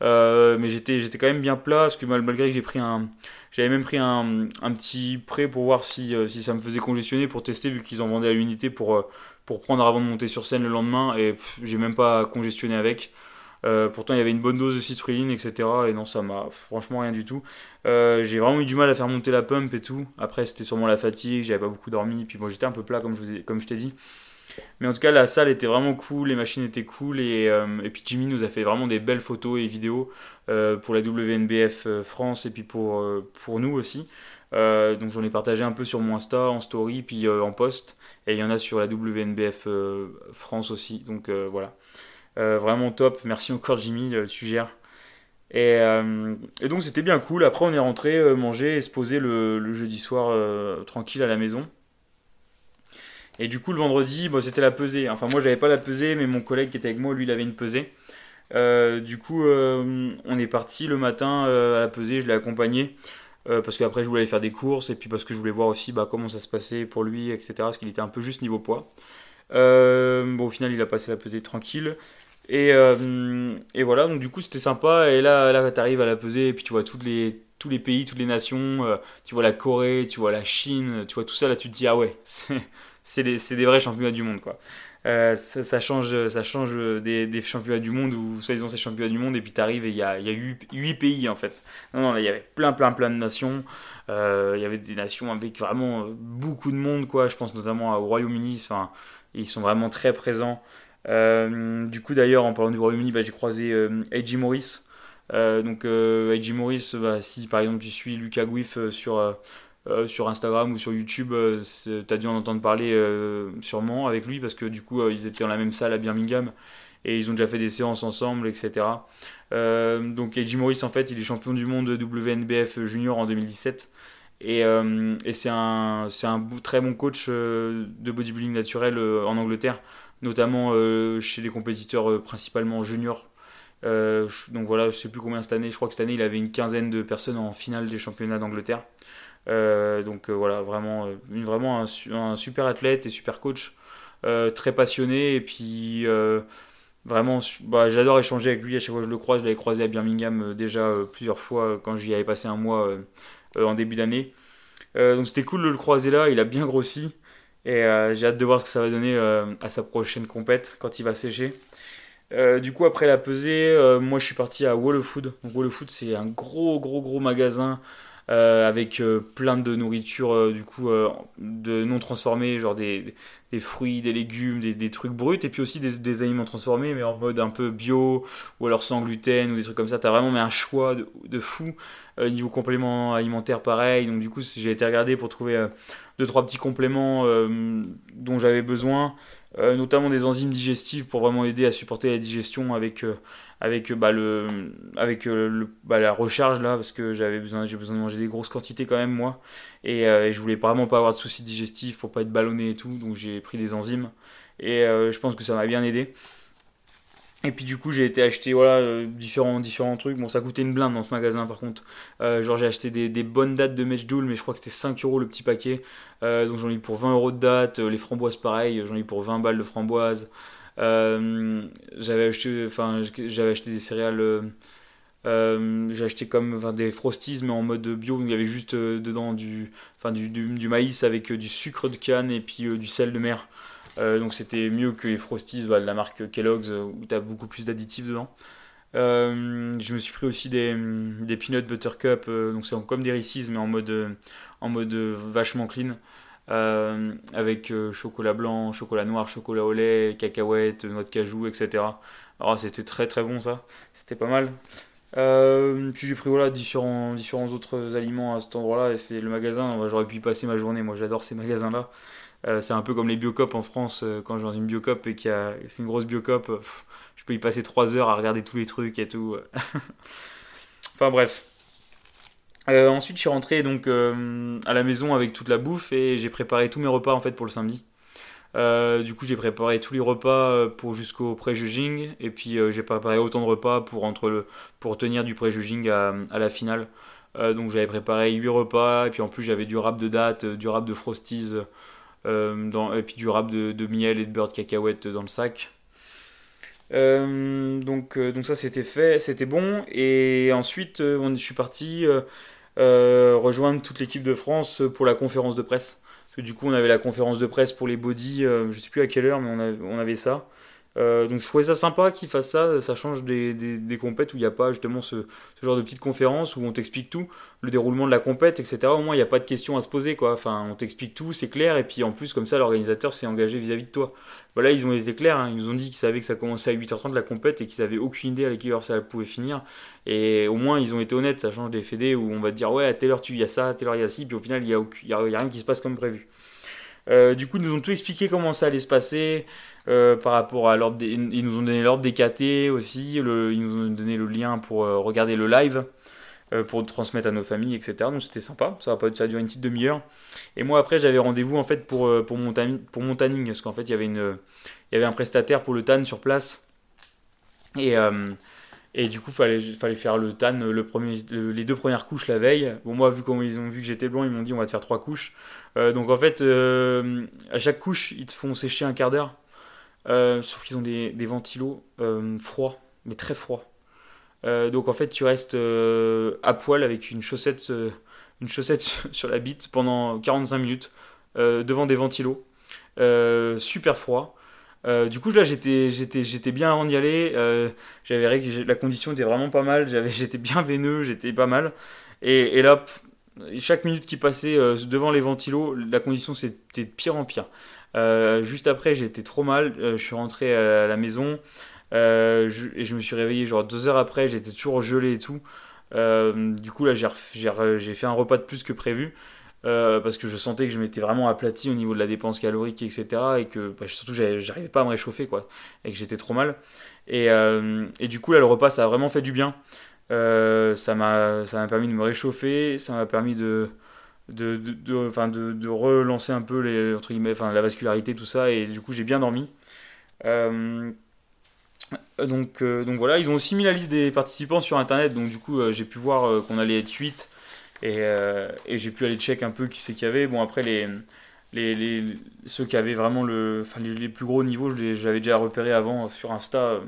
mais j'étais quand même bien plat parce que malgré que j'avais même pris un, petit prêt pour voir si, euh, si ça me faisait congestionner pour tester, vu qu'ils en vendaient à l'unité pour, euh, pour prendre avant de monter sur scène le lendemain. Et j'ai même pas congestionné avec. Euh, pourtant, il y avait une bonne dose de citrulline, etc. Et non, ça m'a franchement rien du tout. j'ai vraiment eu du mal à faire monter la pump et tout. Après, c'était sûrement la fatigue, j'avais pas beaucoup dormi. Puis moi, j'étais un peu plat, comme je, je t'ai dit. Mais en tout cas, la salle était vraiment cool, les machines étaient cool, et, et puis Jimmy nous a fait vraiment des belles photos et vidéos pour la WNBF France et puis pour, pour nous aussi. donc j'en ai partagé un peu sur mon Insta, en story, puis en post, et il y en a sur la WNBF France aussi. Donc voilà, vraiment top. Merci encore Jimmy, tu gères. Euh, et, donc c'était bien cool. Après on est rentré euh, manger et se poser le, jeudi soir euh, tranquille à la maison. Et du coup le vendredi, bon, c'était la pesée. Enfin moi j'avais pas la pesée, mais mon collègue qui était avec moi, lui il avait une pesée. du coup on est parti le matin à la pesée, je l'ai accompagné. parce qu'après je voulais aller faire des courses et puis parce que je voulais voir aussi bah, comment ça se passait pour lui, etc. Parce qu'il était un peu juste niveau poids. bon au final il a passé la pesée tranquille. Et, euh, et, voilà, donc du coup c'était sympa. Et là, là tu arrives à la peser et puis tu vois les, tous les pays, toutes les nations. Euh, tu vois la Corée, tu vois la Chine, tu vois tout ça. Là tu te dis, ah ouais, c'est des, vrais championnats du monde quoi. Euh, ça, ça, change, ça change des, des, championnats du monde où soi-disant c'est championnats du monde et puis tu arrives et il y a, y a 8, pays en fait. Non, non, là il y avait plein, plein, plein de nations. Il y avait des nations avec vraiment beaucoup de monde quoi. Je pense notamment au Royaume-Uni. Ils sont vraiment très présents. Euh, du coup, d'ailleurs, en parlant du Royaume-Uni, bah, j'ai croisé euh, A.J. Morris. Euh, donc, A.J. Morris, bah, si par exemple tu suis Lucas Guif sur, Instagram ou sur YouTube, tu as dû en entendre parler sûrement avec lui parce que du coup, ils étaient dans la même salle à Birmingham et ils ont déjà fait des séances ensemble, etc. donc A.J. Morris, en fait, il est champion du monde WNBF junior en 2017. Et, c'est un très bon coach de bodybuilding naturel en Angleterre notamment euh, chez les compétiteurs euh, principalement juniors. Euh, donc voilà, je sais plus combien cette année, je crois que cette année il avait une quinzaine de personnes en finale des championnats d'Angleterre. donc voilà, vraiment, vraiment un, super athlète et super coach, très passionné et puis vraiment, bah, j'adore échanger avec lui à chaque fois que je le croise. Je l'avais croisé à Birmingham déjà plusieurs fois quand j'y avais passé un mois en début d'année. donc c'était cool de le croiser là, il a bien grossi. Et euh, j'ai hâte de voir ce que ça va donner euh, à sa prochaine compète quand il va sécher. Euh, du coup, après la pesée, moi je suis parti à Wall Food. Donc, Wall Food, c'est un gros, gros, gros magasin avec plein de nourriture du coup de non transformée, genre des, fruits, des légumes, des, trucs bruts, et puis aussi des, des, aliments transformés, mais en mode un peu bio, ou alors sans gluten, ou des trucs comme ça. T'as vraiment mais un choix de, de fou. niveau complément alimentaire, pareil. Donc du coup, j'ai été regarder pour trouver deux trois petits compléments euh, dont j'avais besoin, euh, notamment des enzymes digestives pour vraiment aider à supporter la digestion avec euh, avec bah, le avec le, bah, la recharge là parce que j'avais besoin j'ai besoin de manger des grosses quantités quand même moi et, je voulais vraiment pas avoir de soucis digestifs pour pas être ballonné et tout donc j'ai pris des enzymes et je pense que ça m'a bien aidé et puis du coup j'ai été acheter voilà euh, différents différents trucs. Bon ça coûtait une blinde dans ce magasin par contre. Euh, genre j'ai acheté des, bonnes dates de Matchdool mais je crois que c'était 5 euros le petit paquet. Euh, donc j'en ai eu pour 20 euros de date. Les framboises pareil, j'en ai eu pour 20 balles de framboises. J'avais acheté enfin j'avais acheté des céréales. j'ai acheté comme des frosties mais en mode bio donc il y avait juste dedans du, enfin, du, du, maïs avec du sucre de canne et puis du sel de mer. Euh, donc c'était mieux que les Frosties bah, de la marque Kellogg's euh, où tu as beaucoup plus d'additifs dedans. Euh, je me suis pris aussi des, des peanut butter cup, donc c'est comme des Reese's mais en mode, en mode vachement clean. Avec chocolat blanc, chocolat noir, chocolat au lait, cacahuètes, noix de cajou, etc. Alors c'était très très bon ça, c'était pas mal. puis j'ai pris voilà, différents, différents autres aliments à cet endroit-là et c'est le magasin, j'aurais pu y passer ma journée, moi j'adore ces magasins-là. Euh, c'est un peu comme les biocopes en France, euh, quand je vais dans une biocop et qu'il c'est une grosse biocop, euh, je peux y passer 3 heures à regarder tous les trucs et tout. enfin bref. Ensuite, je suis rentré donc à la maison avec toute la bouffe et j'ai préparé tous mes repas en fait pour le samedi. du coup, j'ai préparé tous les repas pour jusqu'au pré-judging et puis j'ai préparé autant de repas pour entre le pour tenir du pré-judging à, la finale. donc j'avais préparé 8 repas et puis en plus j'avais du rap de date, du rap de frosties euh, et puis du rap de, miel et de beurre de cacahuète dans le sac. Euh, donc, euh, donc ça c'était fait, c'était bon. Et ensuite je suis parti rejoindre toute l'équipe de France pour la conférence de presse. Parce que du coup on avait la conférence de presse pour les body, je sais plus à quelle heure, mais on avait ça. Euh, donc je trouvais ça sympa qu'ils fassent ça, ça change des, des, des compètes où il n'y a pas justement ce, ce, genre de petites conférences où on t'explique tout, le déroulement de la compète, etc. Au moins il n'y a pas de questions à se poser, quoi. Enfin, on t'explique tout, c'est clair, et puis en plus comme ça l'organisateur s'est engagé vis-à-vis de toi. Voilà, ils ont été clairs, hein. ils nous ont dit qu'ils savaient que ça commençait à 8h30 la compète et qu'ils avaient aucune idée à quelle heure ça pouvait finir. Et au moins ils ont été honnêtes, ça change des fédés où on va te dire ouais à telle heure tu y a ça, à telle heure il y a ci, puis au final il n'y a, a rien qui se passe comme prévu. Euh, du coup, ils nous ont tout expliqué comment ça allait se passer euh, par rapport à l'ordre. Ils nous ont donné l'ordre des KT aussi. Ils nous ont donné le lien pour euh, regarder le live, pour transmettre à nos familles, etc. Donc c'était sympa. Ça a, pas, ça a duré une petite demi-heure. Et moi après, j'avais rendez-vous en fait pour pour mon, pour mon tanning parce qu'en fait il y avait une il y avait un prestataire pour le tan sur place et et du coup, fallait, fallait faire le tan, le premier, le, les deux premières couches la veille. Bon, moi, vu comment ils ont vu que j'étais blanc, ils m'ont dit on va te faire trois couches. Euh, donc en fait, euh, à chaque couche, ils te font sécher un quart d'heure. Euh, sauf qu'ils ont des, des ventilos froids, mais très froids. donc en fait, tu restes à poil avec une chaussette, une chaussette sur la bite pendant 45 minutes devant des ventilos. super froid. Euh, du coup, là, j'étais, j'étais, j'étais bien avant d'y aller. Euh, j'avais la condition était vraiment pas mal. J'avais, j'étais bien veineux, j'étais pas mal. Et, et, là, chaque minute qui passait euh, devant les ventilos, la condition c'était de pire en pire. Euh, juste après, j'étais trop mal. Je suis rentré à la maison et je me suis réveillé genre deux heures après. J'étais toujours gelé et tout. du coup, là, j'ai fait un repas de plus que prévu. Euh, parce que je sentais que je m'étais vraiment aplati au niveau de la dépense calorique, etc. Et que bah, surtout, j'arrivais pas à me réchauffer, quoi. Et que j'étais trop mal. Et, euh, et, du coup, là, le repas, ça a vraiment fait du bien. Euh, ça m'a permis de me réchauffer, ça m'a permis de de, de, de, de, relancer un peu les, entre guillemets, la vascularité, tout ça. Et du coup, j'ai bien dormi. Euh, donc, donc voilà, ils ont aussi mis la liste des participants sur internet, donc du coup j'ai pu voir qu'on allait être 8 et, euh, et j'ai pu aller check un peu qui c'est qu'il y avait. Bon, après, les, ceux qui avaient vraiment le, les, plus gros niveaux, je l'avais déjà repéré avant sur Insta. Euh,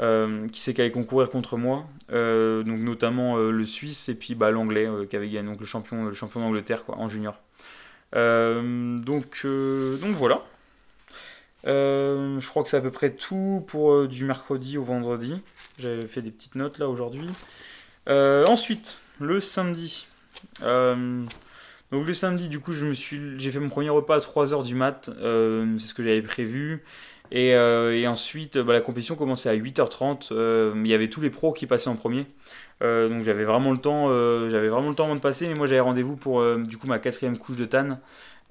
euh, qui c'est qui allait concourir contre moi, donc notamment le Suisse et puis bah, l'anglais qui avait gagné, donc le champion, le champion d'Angleterre en junior. donc, donc voilà. je crois que c'est à peu près tout pour du mercredi au vendredi. J'avais fait des petites notes là aujourd'hui. ensuite, le samedi. Euh, donc le samedi, du coup, j'ai fait mon premier repas à 3h du mat, euh, c'est ce que j'avais prévu. Et, euh, ensuite, bah, la compétition commençait à 8h30. il y avait tous les pros qui passaient en premier. donc j'avais vraiment le temps, j'avais vraiment le temps avant de passer. Mais moi, j'avais rendez-vous pour du coup ma quatrième couche de tan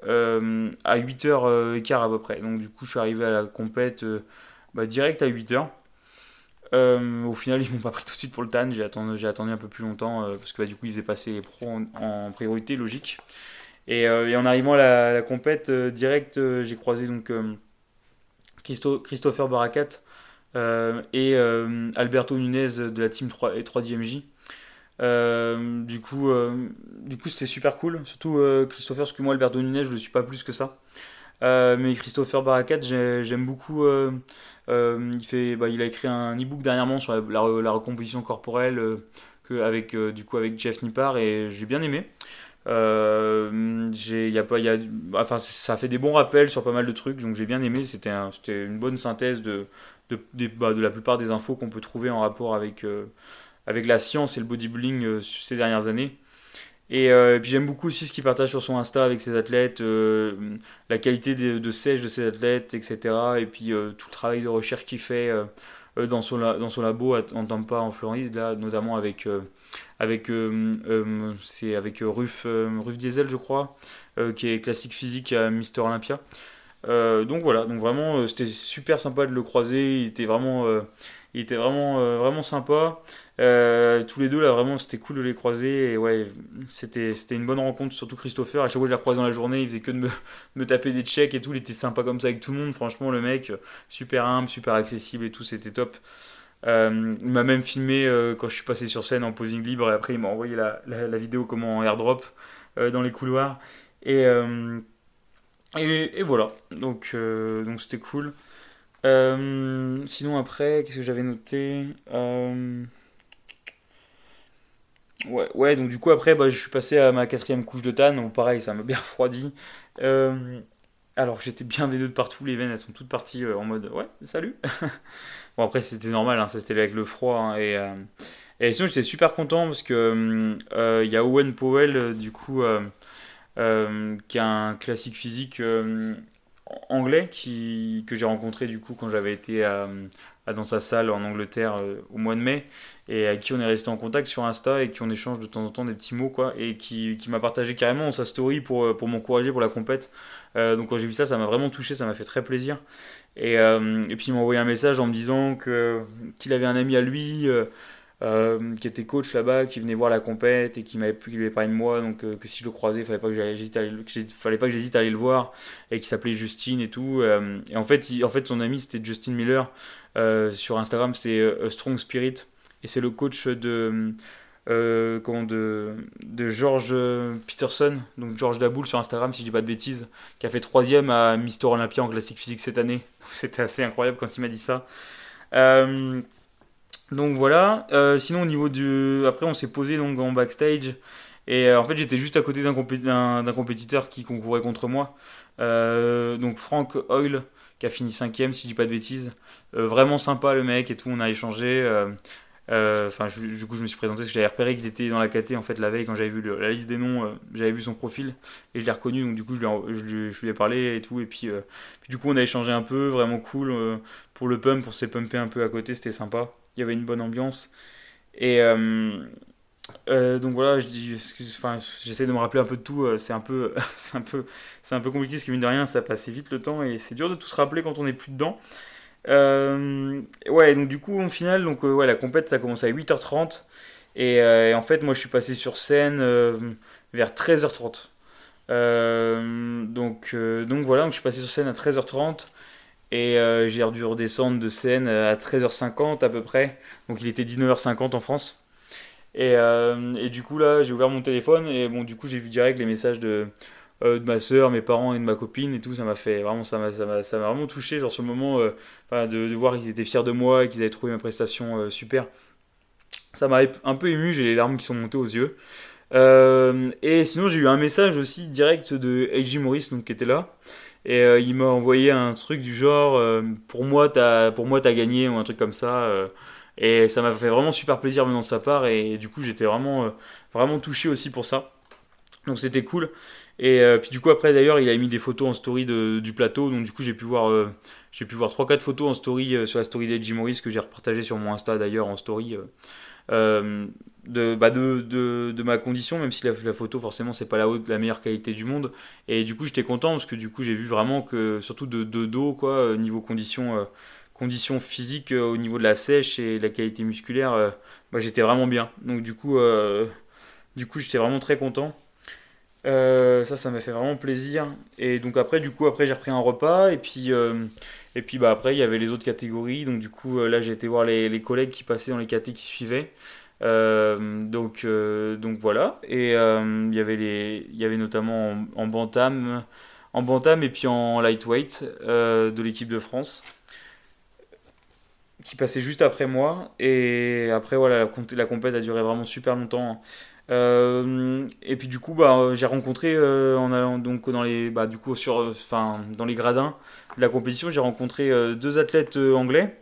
à 8h15 à peu près. Donc du coup, je suis arrivé à la compète bah, direct à 8h. Euh, au final, ils m'ont pas pris tout de suite pour le TAN. J'ai attendu, un peu plus longtemps euh, parce que bah, du coup, ils faisaient passer les pros en, priorité, logique. Et, euh, et, en arrivant à la, compète direct, j'ai croisé donc Christo, Christopher Barakat et Alberto Nunez de la team 3, 3DMJ. du coup, du coup, c'était super cool. Surtout Christopher, parce que moi, Alberto Nunez, je le suis pas plus que ça. Mais Christopher Barakat, j'aime beaucoup euh, il, fait, bah, il a écrit un e-book dernièrement sur la, la, recomposition corporelle euh, que avec, euh, du coup, avec Jeff Nippard et j'ai bien aimé. Euh, y a pas, ça fait des bons rappels sur pas mal de trucs, donc j'ai bien aimé. C'était un, une bonne synthèse de, bah, de, la plupart des infos qu'on peut trouver en rapport avec, euh, avec la science et le bodybuilding euh, ces dernières années. Et, euh, puis j'aime beaucoup aussi ce qu'il partage sur son Insta avec ses athlètes, euh, la qualité de, de, sèche de ses athlètes, etc. Et puis euh, tout le travail de recherche qu'il fait dans, son, dans son labo en Tampa, en Floride, là, notamment avec, avec, c'est avec Ruf, Ruf Diesel, je crois, qui est classique physique à Mister Olympia. donc voilà, donc vraiment c'était super sympa de le croiser, il était vraiment, il était vraiment, vraiment sympa. Euh, tous les deux, là, vraiment, c'était cool de les croiser. Et ouais, c'était, une bonne rencontre, surtout Christopher. À chaque fois que je l'ai croisé dans la journée, il faisait que de me, me taper des checks et tout. Il était sympa comme ça avec tout le monde. Franchement, le mec, super humble, super accessible et tout, c'était top. Euh, il m'a même filmé euh, quand je suis passé sur scène en posing libre. Et après, il m'a envoyé la, la, la, vidéo comment en airdrop dans les couloirs. Et, et, et, voilà. Donc, donc c'était cool. sinon, après, qu'est-ce que j'avais noté? Ouais, ouais, donc du coup après bah, je suis passé à ma quatrième couche de tan, donc pareil ça m'a bien refroidi. Euh, alors j'étais bien veineux de partout, les veines elles sont toutes parties en mode ouais, salut. bon après c'était normal, hein, c'était avec le froid hein, et, et sinon j'étais super content parce que il y a Owen Powell du coup qui a un classique physique anglais qui, que j'ai rencontré du coup quand j'avais été à, dans sa salle en Angleterre euh, au mois de mai et à qui on est resté en contact sur Insta et qui on échange de temps en temps des petits mots quoi et qui, qui m'a partagé carrément sa story pour, euh, pour m'encourager pour la compète. Euh, donc quand j'ai vu ça ça m'a vraiment touché ça m'a fait très plaisir. Et, et puis il m'a envoyé un message en me disant que qu'il avait un ami à lui qui était coach là-bas, qui venait voir la compète et qui m'avait qui lui parlé de moi, donc euh, que si je le croisais, fallait pas que j'hésite fallait pas que j'hésite à aller le voir, et qui s'appelait Justine et tout. Euh, et en fait, en fait, son ami c'était Justin Miller sur Instagram, c'est Strong Spirit, et c'est le coach de comment de, de George Peterson, donc George Daboul sur Instagram, si je dis pas de bêtises, qui a fait troisième à Mister Olympia en classique physique cette année. C'était assez incroyable quand il m'a dit ça. Donc voilà. Euh, sinon au niveau du, après on s'est posé donc en backstage et euh, en fait j'étais juste à côté d'un compétiteur qui concourait contre moi. Euh, donc Frank Oil qui a fini cinquième si je dis pas de bêtises. vraiment sympa le mec et tout. On a échangé. Enfin du coup je me suis présenté parce que j'avais repéré qu'il était dans la KT en fait la veille quand j'avais vu la liste des noms. j'avais vu son profil et je l'ai reconnu donc du coup je lui, ai parlé et tout et puis, puis, du coup on a échangé un peu vraiment cool pour le pump pour se pumper un peu à côté c'était sympa il y avait une bonne ambiance. Et euh, euh, donc voilà, je dis, enfin, j'essaie de me rappeler un peu de tout. Euh, c'est un peu, c'est un peu, c'est un peu compliqué parce que mine de rien, ça passe vite le temps et c'est dur de tout se rappeler quand on n'est plus dedans. ouais, donc du coup, au final, donc ouais, la compète, ça a commencé à 8h30 et, en fait, moi, je suis passé sur scène vers 13h30. donc, donc voilà, donc je suis passé sur scène à 13h30. Et euh, j'ai dû redescendre de scène à 13h50 à peu près. Donc il était 19h50 en France. Et, euh, et du coup là j'ai ouvert mon téléphone et bon du coup j'ai vu direct les messages de, euh, ma soeur, mes parents et de ma copine et tout. Ça m'a fait vraiment ça m'a, vraiment touché genre le moment de, voir qu'ils étaient fiers de moi et qu'ils avaient trouvé ma prestation super. Ça m'a un peu ému, j'ai les larmes qui sont montées aux yeux. et sinon j'ai eu un message aussi direct de AJ Morris donc qui était là et euh, il m'a envoyé un truc du genre euh, pour moi t'as pour moi t'as gagné ou un truc comme ça euh. et ça m'a fait vraiment super plaisir venant de sa part et, du coup j'étais vraiment vraiment touché aussi pour ça. Donc c'était cool. Et puis du coup après d'ailleurs il a mis des photos en story du plateau. Donc du coup j'ai pu voir j'ai pu voir 3 4 photos en story sur la story d'Edgy Morris que j'ai repartagé sur mon Insta d'ailleurs en story de, bah de, de, de, ma condition, même si la, photo forcément c'est pas la, haute, la meilleure qualité du monde. Et du coup j'étais content parce que du coup j'ai vu vraiment que surtout de, de dos quoi, euh, niveau conditions, euh, physiques au niveau de la sèche et de la qualité musculaire, bah, j'étais vraiment bien. Donc du coup, du coup j'étais vraiment très content. ça, ça m'a fait vraiment plaisir. Et donc après, du coup, après j'ai repris un repas et puis et puis bah, après, il y avait les autres catégories. Donc du coup, euh, là, j'ai été voir les, les, collègues qui passaient dans les catégories qui suivaient. Euh, donc, euh, donc voilà. Et il, y avait y avait notamment en, bantam, en bantam et puis en lightweight de l'équipe de France qui passait juste après moi. Et après, voilà, la, la compète a duré vraiment super longtemps. Euh, et puis du coup, bah, j'ai rencontré euh, en allant donc dans les, bah, du coup sur, enfin dans les gradins de la compétition, j'ai rencontré euh, deux athlètes anglais.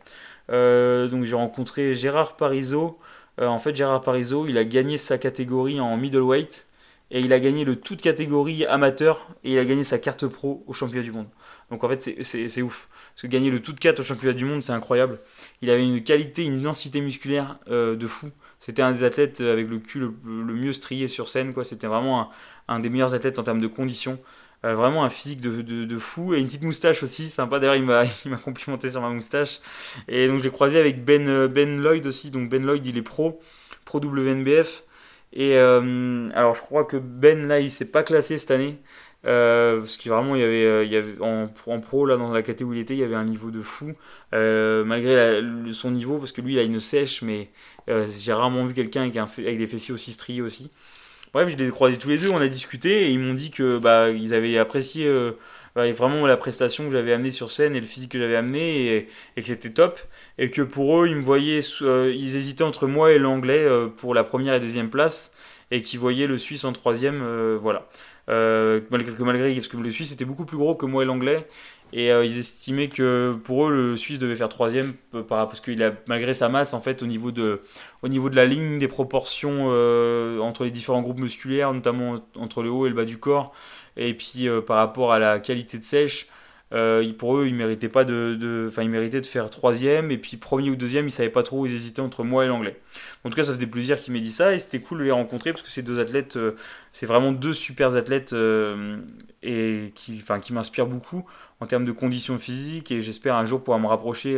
donc j'ai rencontré Gérard Parizeau. En fait, Gérard Parizeau, il a gagné sa catégorie en middleweight et il a gagné le toute catégorie amateur et il a gagné sa carte pro au championnat du monde. Donc en fait, c'est ouf. Parce que gagner le toute 4 au championnat du monde, c'est incroyable. Il avait une qualité, une densité musculaire de fou. C'était un des athlètes avec le cul le, mieux strié sur scène. quoi. C'était vraiment un, des meilleurs athlètes en termes de conditions. Euh, vraiment un physique de, de, fou et une petite moustache aussi, sympa. D'ailleurs, il m'a, complimenté sur ma moustache. Et donc, je l'ai croisé avec Ben, euh, ben Lloyd aussi. Donc, Ben Lloyd, il est pro, pro WNBF. Et euh, alors, je crois que Ben, là, il s'est pas classé cette année. Euh, parce que vraiment, il y avait, il y avait en, pro, là, dans la catégorie où il était, il y avait un niveau de fou. Malgré son niveau, parce que lui, il a une sèche, mais j'ai rarement vu quelqu'un avec, avec, des fessiers aussi striés aussi. Bref, je les ai croisés tous les deux, on a discuté, et ils m'ont dit que bah, ils avaient apprécié bah, vraiment la prestation que j'avais amenée sur scène et le physique que j'avais amené, et, que c'était top. Et que pour eux, ils me voyaient, ils hésitaient entre moi et l'anglais pour la première et deuxième place. et qui voyait le Suisse en troisième, voilà. malgré que malgré parce que le Suisse était beaucoup plus gros que moi et l'anglais, et ils estimaient que pour eux le Suisse devait faire troisième parce qu'il a malgré sa masse en fait au niveau de au niveau de la ligne des proportions entre les différents groupes musculaires, notamment entre le haut et le bas du corps, et puis par rapport à la qualité de sèche. Euh, pour eux, ils méritaient pas de, enfin, ils méritaient de faire troisième et puis premier ou deuxième, ils savaient pas trop, ils hésitaient entre moi et l'anglais. En tout cas, ça faisait plaisir qu'ils m'aient dit ça et c'était cool de les rencontrer parce que ces deux athlètes, euh, c'est vraiment deux super athlètes euh, et qui, enfin, qui m'inspirent beaucoup en termes de conditions physiques et j'espère un jour pouvoir me rapprocher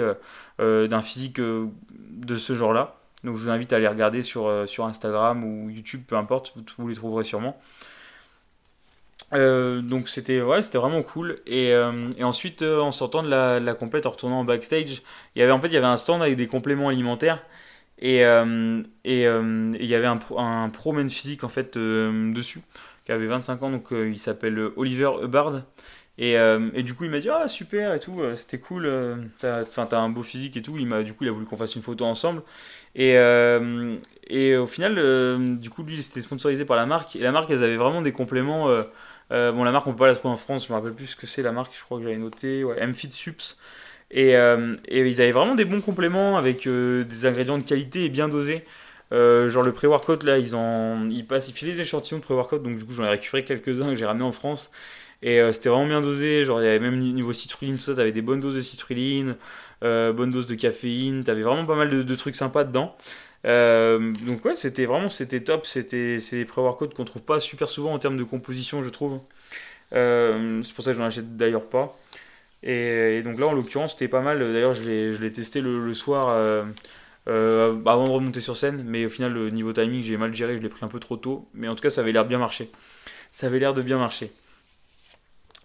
d'un physique de ce genre-là. Donc je vous invite à aller regarder sur, sur Instagram ou YouTube, peu importe, vous les trouverez sûrement. Euh, donc c'était ouais, c'était vraiment cool. Et, euh, ensuite, euh, en sortant de la, compète, en retournant en backstage, il y avait en fait il y avait un stand avec des compléments alimentaires. Et, et, il y avait un, un pro men physique en fait dessus, qui avait 25 ans, donc il s'appelle Oliver Hubbard. Et, et, du coup, il m'a dit Ah, super et tout, c'était cool, t'as as un beau physique et tout. Il du coup, il a voulu qu'on fasse une photo ensemble. Et, et au final, du coup, lui, c'était sponsorisé par la marque. Et la marque, elles avaient vraiment des compléments euh, bon, la marque, on peut pas la trouver en France, je me rappelle plus ce que c'est la marque, je crois que j'avais noté. Ouais, MFit Sups. Et, euh, et, ils avaient vraiment des bons compléments avec euh, des ingrédients de qualité et bien dosés. genre le pré-workout, là, ils, ont, ils, passent, ils filent les échantillons de pré-workout, donc du coup, j'en ai récupéré quelques-uns que j'ai ramenés en France. Et c'était vraiment bien dosé. Genre, il y avait même niveau citrulline, tout ça, t'avais des bonnes doses de citrulline, bonnes doses de caféine, t'avais vraiment pas mal de trucs sympas dedans. Euh, donc ouais, c'était vraiment c'était top. C'était c'est des pré-workouts qu'on trouve pas super souvent en termes de composition, je trouve. Euh, c'est pour ça que j'en achète d'ailleurs pas. Et, donc là, en l'occurrence, c'était pas mal. D'ailleurs, je l'ai testé le, soir euh, avant de remonter sur scène. Mais au final, le niveau timing, j'ai mal géré. Je l'ai pris un peu trop tôt. Mais en tout cas, ça avait l'air bien marcher. Ça avait l'air de bien marcher.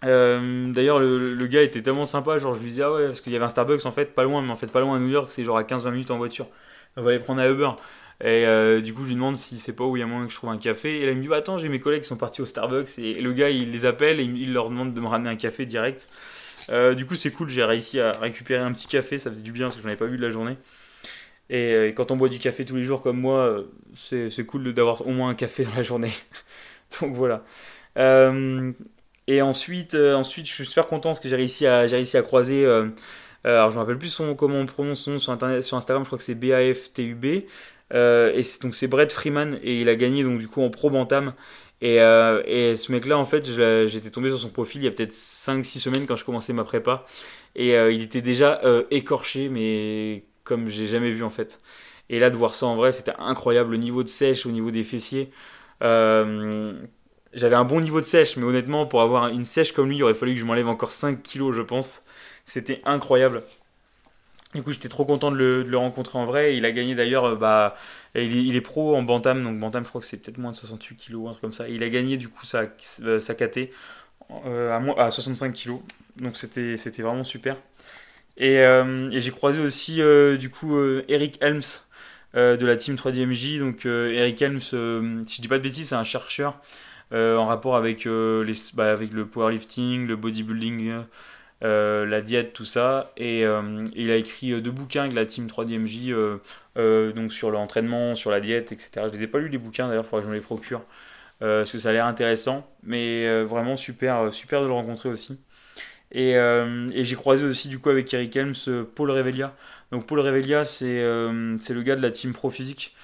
D'ailleurs, le, le, gars était tellement sympa. Genre, je lui disais, ah ouais, parce qu'il y avait un Starbucks en fait, pas loin, mais en fait, pas loin à New York, c'est genre à 15-20 minutes en voiture on va aller prendre un Uber. Et euh, du coup, je lui demande si c'est pas où il y a moyen que je trouve un café. Et là, il me dit bah, Attends, j'ai mes collègues qui sont partis au Starbucks. Et le gars, il les appelle et il leur demande de me ramener un café direct. Euh, du coup, c'est cool. J'ai réussi à récupérer un petit café. Ça fait du bien parce que j'en avais pas vu de la journée. Et, euh, quand on boit du café tous les jours comme moi, c'est cool d'avoir au moins un café dans la journée. Donc voilà. et ensuite, ensuite, je suis super content parce que j'ai réussi, à, réussi à croiser alors je me rappelle plus son, comment on prononce son nom sur, internet, sur Instagram, je crois que c'est BAFTUB. Euh, et donc c'est Brett Freeman et il a gagné donc du coup en pro bantam. Et, euh, et ce mec là en fait j'étais tombé sur son profil il y a peut-être 5-6 semaines quand je commençais ma prépa. Et il était déjà écorché mais comme j'ai jamais vu en fait. Et là de voir ça en vrai c'était incroyable le niveau de sèche au niveau des fessiers. j'avais un bon niveau de sèche, mais honnêtement, pour avoir une sèche comme lui, il aurait fallu que je m'enlève encore 5 kilos, je pense. C'était incroyable. Du coup, j'étais trop content de le, rencontrer en vrai. Il a gagné d'ailleurs, euh, bah, il, est, pro en bantam, donc bantam, je crois que c'est peut-être moins de 68 kg, un truc comme ça. il a gagné du coup sa, euh, sa KT euh, à, à 65 kg, donc c'était vraiment super. Et, j'ai croisé aussi du coup Eric Helms de la team 3DMJ. Donc Eric Helms, si je dis pas de bêtises, c'est un chercheur en rapport avec, les, bah, avec le powerlifting, le bodybuilding. Euh, la diète, tout ça. Et euh, il a écrit euh, deux bouquins avec la team 3DMJ donc sur l'entraînement, sur la diète, etc. Je les ai pas lus les bouquins d'ailleurs, il faudrait que je me les procure. parce que ça a l'air intéressant, mais vraiment super, super de le rencontrer aussi. Et, j'ai croisé aussi du coup avec Eric Helms Paul Revelia. Donc Paul Revelia, c'est le gars de la team Pro Physique.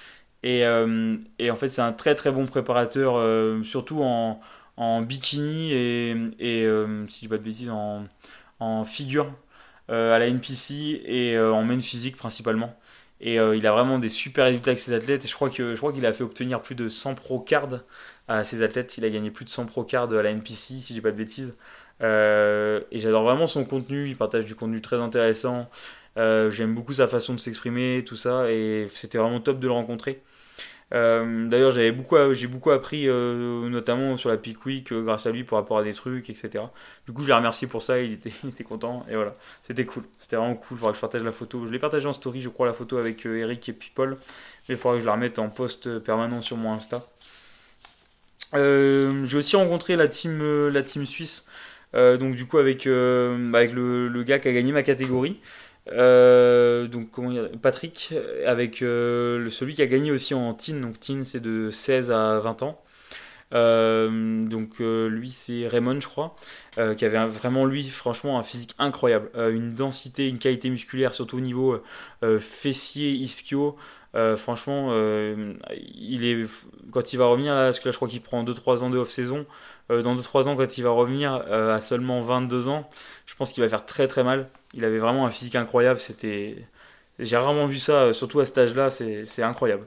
Et, en fait, c'est un très très bon préparateur, surtout en, bikini et, et si je dis pas de bêtises, en, en figure euh, à la NPC et euh, en main physique principalement. Et euh, il a vraiment des super résultats avec ses athlètes. Et je crois que je crois qu'il a fait obtenir plus de 100 pro cards à ses athlètes. Il a gagné plus de 100 pro cards à la NPC, si dis pas de bêtises. et j'adore vraiment son contenu. Il partage du contenu très intéressant. J'aime beaucoup sa façon de s'exprimer, tout ça. Et c'était vraiment top de le rencontrer. Euh, d'ailleurs, beaucoup, j'ai beaucoup appris, euh, notamment sur la Peak Week, euh, grâce à lui, pour rapport à des trucs, etc. Du coup, je l'ai remercié pour ça, il était, était content, et voilà, c'était cool, c'était vraiment cool. Il faudra que je partage la photo. Je l'ai partagé en story, je crois, la photo avec Eric et People, mais il faudra que je la remette en post permanent sur mon Insta. j'ai aussi rencontré la team, la team suisse, donc du coup, avec, avec le, le, gars qui a gagné ma catégorie. Donc comment Patrick avec celui qui a gagné aussi en teen donc teen c'est de 16 à 20 ans euh, donc euh, lui c'est Raymond je crois, euh, qui avait vraiment lui franchement un physique incroyable, une densité, une qualité musculaire surtout au niveau fessier, ischio. franchement, il est quand il va revenir là, parce que là je crois qu'il prend 2-3 ans de off-saison. dans 2-3 ans, quand il va revenir à seulement 22 ans, je pense qu'il va faire très très mal. Il avait vraiment un physique incroyable. C'était, j'ai rarement vu ça, surtout à cet âge-là. C'est incroyable.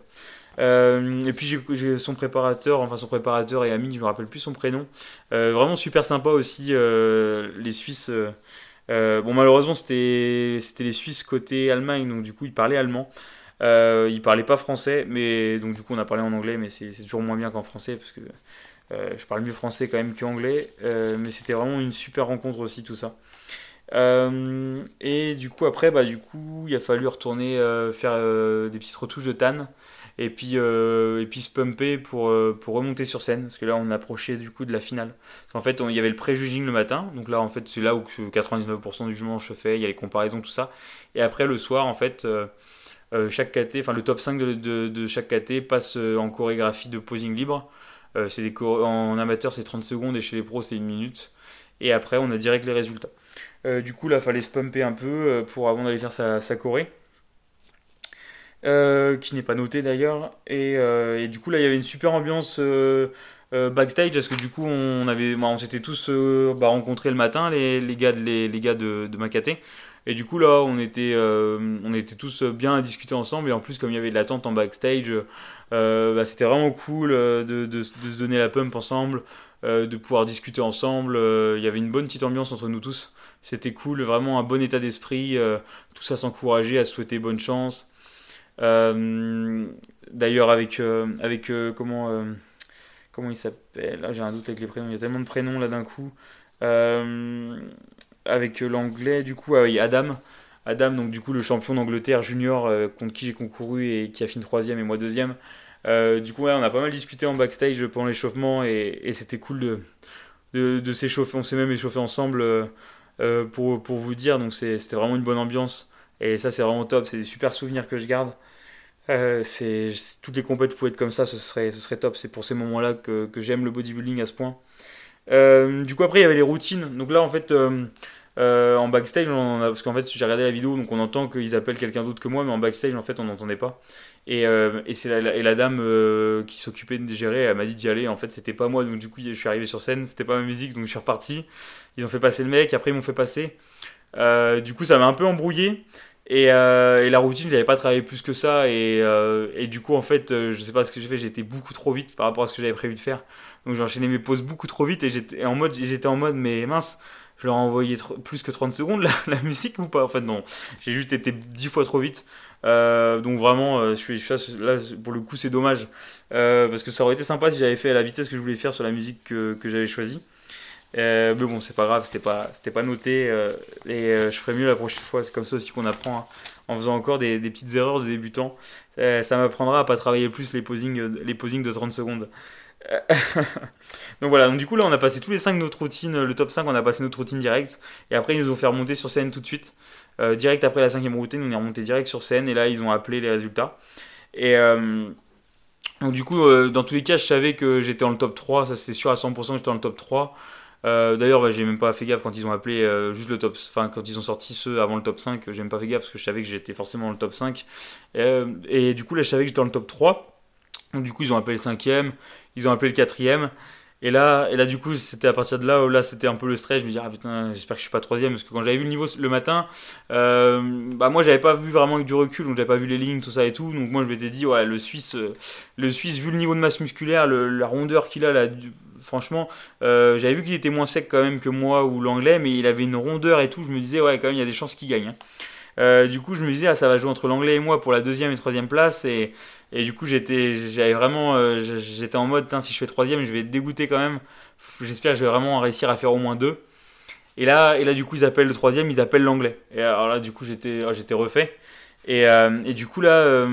Euh, et puis j'ai son préparateur, enfin son préparateur et ami, je me rappelle plus son prénom. Euh, vraiment super sympa aussi, euh, les Suisses. bon, malheureusement, c'était les Suisses côté Allemagne, donc du coup, ils parlaient allemand. Euh, ils parlaient pas français, mais donc du coup, on a parlé en anglais, mais c'est toujours moins bien qu'en français parce que je parle mieux français quand même qu'anglais. mais c'était vraiment une super rencontre aussi, tout ça. et du coup, après, bah, du coup, il a fallu retourner faire des petites retouches de Tan et puis, euh, et puis se pumper pour, euh, pour remonter sur scène, parce que là on approchait du coup de la finale. En fait, il y avait le pré-juging le matin, donc là en fait c'est là où 99% du jugement se fait, il y a les comparaisons, tout ça. Et après le soir, en fait, euh, chaque KT, enfin le top 5 de, de, de chaque KT passe en chorégraphie de posing libre. C'est des en amateur c'est 30 secondes et chez les pros c'est une minute. Et après on a direct les résultats. du coup là fallait se pumper un peu pour avant d'aller faire sa, sa choré. Euh, qui n'est pas noté d'ailleurs. Et, euh, et, du coup, là, il y avait une super ambiance euh, backstage parce que du coup, on, bah, on s'était tous bah, rencontrés le matin, les, gars, de, les, les, Macaté. Et du coup, là, on était, on était tous bien à discuter ensemble. Et en plus, comme il y avait de l'attente en backstage, bah, c'était vraiment cool de, de, se donner la pump ensemble, de pouvoir discuter ensemble. il y avait une bonne petite ambiance entre nous tous. C'était cool, vraiment un bon état d'esprit. tout ça s'encourager, à souhaiter bonne chance. Euh, d'ailleurs, avec, euh, avec euh, comment, comment il s'appelle? Là, j'ai un doute avec les prénoms. Il y a tellement de prénoms là d'un coup. avec l'anglais, du coup, Adam. Adam, donc du coup le champion d'Angleterre junior contre qui j'ai concouru et qui a fini troisième et moi deuxième. Du coup, ouais, on a pas mal discuté en backstage pendant l'échauffement et, c'était cool de, s'échauffer. On s'est même échauffé ensemble pour, pour vous dire. Donc c'était vraiment une bonne ambiance. Et ça, c'est vraiment top. C'est des super souvenirs que je garde. Euh, c'est toutes les compètes pouvaient être comme ça, ce serait, ce serait top. C'est pour ces moments-là que, que j'aime le bodybuilding à ce point. Euh, du coup, après, il y avait les routines. Donc là, en fait, euh, en backstage, parce qu'en fait, j'ai regardé la vidéo, donc on entend qu'ils appellent quelqu'un d'autre que moi, mais en backstage, en fait, on n'entendait pas. Et, et c'est la, la dame qui s'occupait de gérer, elle m'a dit d'y aller. En fait, c'était pas moi, donc du coup, je suis arrivé sur scène, c'était pas ma musique, donc je suis reparti. Ils ont fait passer le mec, après ils m'ont fait passer. du coup, ça m'a un peu embrouillé. Et, euh, la routine, j'avais pas travaillé plus que ça. Et, euh, du coup, en fait, euh, je sais pas ce que j'ai fait, j'étais beaucoup trop vite par rapport à ce que j'avais prévu de faire. Donc j'ai enchaîné mes pauses beaucoup trop vite et j'étais en mode, j'étais en mode, mais mince, je leur ai envoyé plus que 30 secondes la, musique ou pas? En fait, non, j'ai juste été 10 fois trop vite. donc vraiment, je suis, là, pour le coup, c'est dommage. parce que ça aurait été sympa si j'avais fait à la vitesse que je voulais faire sur la musique que, j'avais choisie. Euh, mais bon, c'est pas grave, c'était pas, noté. Euh, et euh, je ferai mieux la prochaine fois. C'est comme ça aussi qu'on apprend hein, en faisant encore des, des, petites erreurs de débutant. ça m'apprendra à pas travailler plus les posings, les posings de 30 secondes. donc voilà, donc du coup là on a passé tous les 5 de notre routine, le top 5 on a passé notre routine direct et après ils nous ont fait remonter sur scène tout de suite. direct après la cinquième routine on est remonté direct sur scène et là ils ont appelé les résultats. Et donc du coup dans tous les cas je savais que j'étais dans le top 3, ça c'est sûr à 100% que j'étais dans le top 3. Euh, d'ailleurs, bah, j'ai même pas fait gaffe quand ils ont appelé euh, juste le top. Enfin, quand ils ont sorti ceux avant le top 5, j'ai même pas fait gaffe parce que je savais que j'étais forcément dans le top 5. Euh, et du coup, là, je savais que j'étais dans le top 3. Donc, du coup, ils ont appelé le 5ème, ils ont appelé le 4ème. Et là, et là, du coup, c'était à partir de là où là, c'était un peu le stress. Je me dis, ah putain, j'espère que je suis pas troisième. Parce que quand j'avais vu le niveau le matin, bah moi, j'avais pas vu vraiment avec du recul, donc j'avais pas vu les lignes, tout ça et tout. Donc moi, je m'étais dit, ouais, le Suisse, le Suisse, vu le niveau de masse musculaire, la rondeur qu'il a, là, franchement, euh, j'avais vu qu'il était moins sec quand même que moi ou l'anglais, mais il avait une rondeur et tout. Je me disais, ouais, quand même, il y a des chances qu'il gagne. Hein. Euh, du coup, je me disais, ah, ça va jouer entre l'anglais et moi pour la deuxième et troisième place. Et, et du coup, j'étais, j'avais vraiment, euh, j'étais en mode, si je fais troisième, je vais être dégoûté quand même. J'espère que je vais vraiment réussir à faire au moins deux. Et là, et là, du coup, ils appellent le troisième, ils appellent l'anglais. Et alors là, du coup, j'étais, oh, refait. Et, et, du coup là,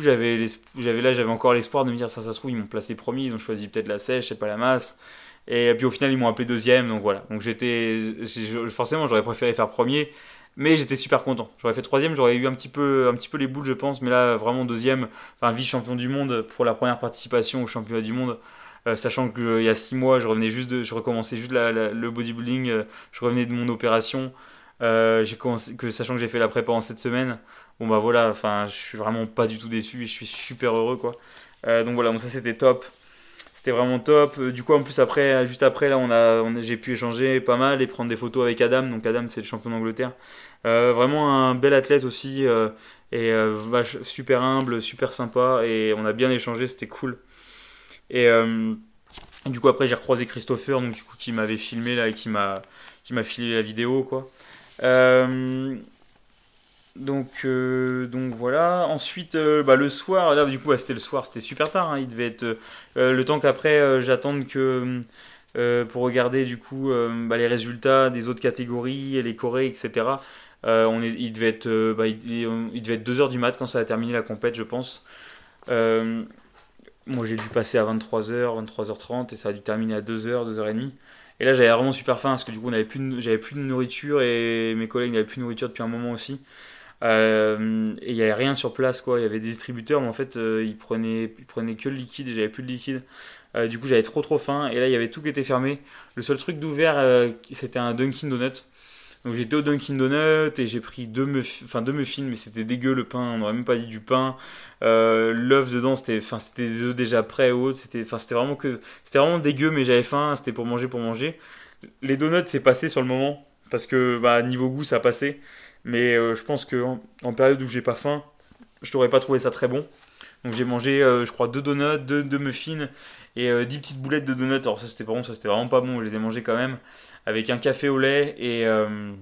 j'avais, encore l'espoir de me dire ça, ça se trouve ils m'ont placé premier, ils ont choisi peut-être la sèche, c'est pas la masse. Et puis au final ils m'ont appelé deuxième, donc voilà. Donc j'étais, forcément j'aurais préféré faire premier, Mais j'étais super content. J'aurais fait troisième, j'aurais eu un petit, peu, un petit peu les boules, je pense. Mais là, vraiment deuxième, enfin vice-champion du monde pour la première participation au championnat du monde. Euh, sachant qu'il euh, y a six mois, je revenais juste de, je recommençais juste le bodybuilding, euh, je revenais de mon opération. j'ai commencé, que sachant que j'ai fait la prépa en cette semaine, bon bah voilà, enfin, je suis vraiment pas du tout déçu et je suis super heureux quoi. donc voilà, donc ça c'était top c'était vraiment top. Du coup, en plus, après, juste après, là, on a, j'ai pu échanger pas mal et prendre des photos avec Adam. Donc, Adam, c'est le champion d'Angleterre. vraiment un bel athlète aussi. et super humble, super sympa. Et on a bien échangé, c'était cool. Et euh, du coup, après, j'ai recroisé Christopher, donc, du coup, qui m'avait filmé là et qui m'a, qui m'a filé la vidéo, quoi. Euh, donc, euh, donc voilà. Ensuite, bah, le soir, là, du coup, c'était le soir, c'était super tard. Hein. il devait être le temps qu'après j'attende que pour regarder du coup bah, les résultats des autres catégories, les Corées, etc. on est, il devait être, bah, il, il, devait être 2h du mat quand ça a terminé la compète, je pense. Moi, j'ai dû passer à 23h, 23h30 et ça a dû terminer à 2h, 2h30. Et là, j'avais vraiment super faim parce que du coup, j'avais plus de nourriture et mes collègues n'avaient plus de nourriture depuis un moment aussi. Euh, et il n'y avait rien sur place, quoi. Il y avait des distributeurs, mais en fait, euh, ils, prenaient, ils prenaient que le liquide et j'avais plus de liquide. Euh, du coup, j'avais trop trop faim et là, il y avait tout qui était fermé. Le seul truc d'ouvert, c'était un Dunkin' Donut. Donc j'étais au Dunkin' Donut et j'ai pris deux, muffins, enfin deux muffins, mais c'était dégueu le pain, on n'aurait même pas dit du pain. L'œuf dedans, c'était, enfin des œufs déjà prêts ou autres, c'était, enfin vraiment que, vraiment dégueu, mais j'avais faim, c'était pour manger, pour manger. Les donuts, c'est passé sur le moment parce que bah, niveau goût, ça passé. Mais euh, je pense que en, période où j'ai pas faim, je n'aurais pas trouvé ça très bon. Donc j'ai mangé, euh, je crois, deux donuts, deux, muffins et euh, 10 petites boulettes de donuts. Alors ça c'était bon, ça c'était vraiment pas bon, je les ai mangés quand même. Avec un café au lait et... Euh,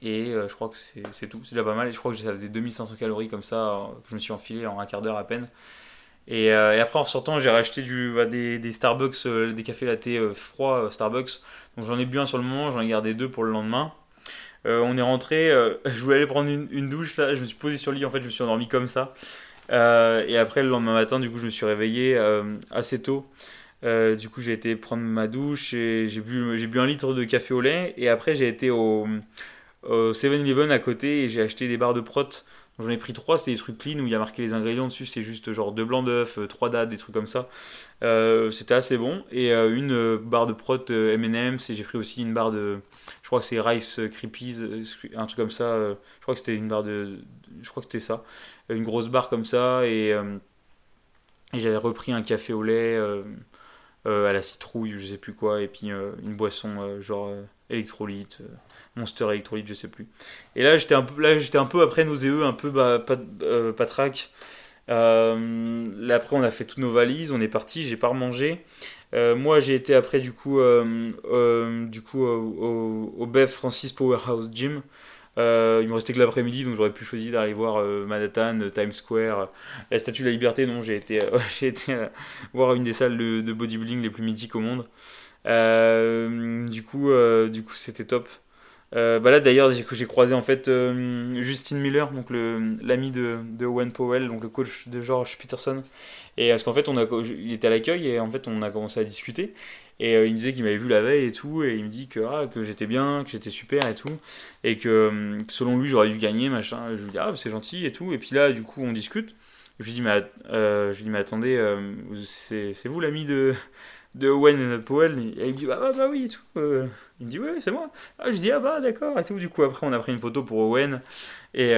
et euh, je crois que c'est tout, c'est déjà pas mal. Et je crois que ça faisait 2500 calories comme ça, que je me suis enfilé en un quart d'heure à peine. Et, après en sortant, j'ai racheté bah, des, Starbucks, des cafés latte froids Starbucks. Donc j'en ai bu un sur le moment, j'en ai gardé deux pour le lendemain. On est rentré, je voulais aller prendre une, douche là, je me suis posé sur le lit, en fait je me suis endormi comme ça. Euh, et après, le lendemain matin, du coup, je me suis réveillé euh, assez tôt. Euh, du coup, j'ai été prendre ma douche et j'ai bu, j'ai bu un litre de café au lait. Et après, j'ai été au, 7-Eleven à côté et j'ai acheté des barres de prot. J'en ai pris trois, c'est des trucs clean où il y a marqué les ingrédients dessus, c'est juste genre deux blancs d'œufs, trois dates, des trucs comme ça. C'était assez bon. Et une barre de prot M&M's et j'ai pris aussi une barre de, je crois que c'est Rice Creepies, un truc comme ça. je crois que c'était une barre de, je crois que c'était ça une grosse barre comme ça et, euh, j'avais repris un café au lait euh, euh, à la citrouille, je sais plus quoi, et puis une boisson genre électrolyte, Monster électrolyte, je sais plus. Et là j'étais un peu, là j'étais un peu après nauséeux, un peu bah, pas, pas là, après, on a fait toutes nos valises, on est parti, j'ai pas remangé. moi, j'ai été après du coup, du coup au, au, Bev Francis Powerhouse Gym. Euh, il me restait que l'après-midi, donc j'aurais pu choisir d'aller voir euh, Manhattan, euh, Times Square, la Statue de la Liberté. Non, j'ai été, j'ai été voir une des salles de, bodybuilding les plus mythiques au monde. du coup, du coup, c'était top. Bah là d'ailleurs j'ai croisé en fait Justin Miller donc l'ami de, Owen Powell donc le coach de George Peterson et parce qu'en fait on il était à l'accueil et en fait on a commencé à discuter et euh, il me disait qu'il m'avait vu la veille et tout, et il me dit que, ah, que j'étais bien, que j'étais super et tout, et que, euh, selon lui j'aurais dû gagner, machin. Je lui dis, ah, c'est gentil et tout. Et puis là, du coup, on discute. Je lui dis, mais, euh, je lui dis, mais attendez, c'est vous l'ami de, de Owen Powell? Et il me dit, bah, bah, bah oui et tout. Il me dit, oui, c'est moi. Ah, je dis, ah bah d'accord et tout. Du coup, après, on a pris une photo pour Owen. Et,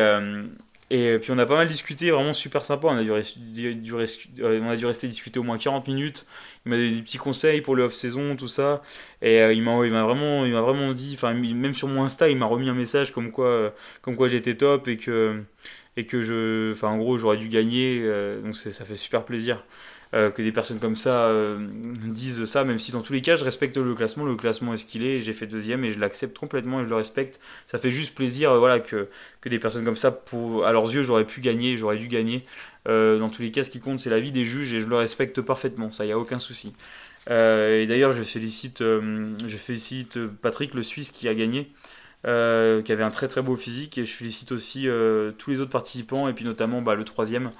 et puis on a pas mal discuté, vraiment super sympa. On a dû, dû rester discuter au moins 40 minutes. Il m'a donné des petits conseils pour le off-saison, tout ça. Et euh, il m'a vraiment, vraiment dit, même sur mon Insta, il m'a remis un message comme quoi, comme quoi j'étais top et que, et que je, en gros j'aurais dû gagner. Euh, donc ça fait super plaisir. Euh, que des personnes comme ça euh, disent ça, même si dans tous les cas je respecte le classement, le classement est ce qu'il est, j'ai fait deuxième et je l'accepte complètement et je le respecte. Ça fait juste plaisir euh, voilà, que, que des personnes comme ça, à leurs yeux, j'aurais pu gagner, j'aurais dû gagner. dans tous les cas, ce qui compte, c'est la vie des juges et je le respecte parfaitement, ça, il n'y a aucun souci. et d'ailleurs, je félicite, je félicite Patrick, le Suisse, qui a gagné. qui avait un très très beau physique et je félicite aussi tous les autres participants et puis notamment bah, le troisième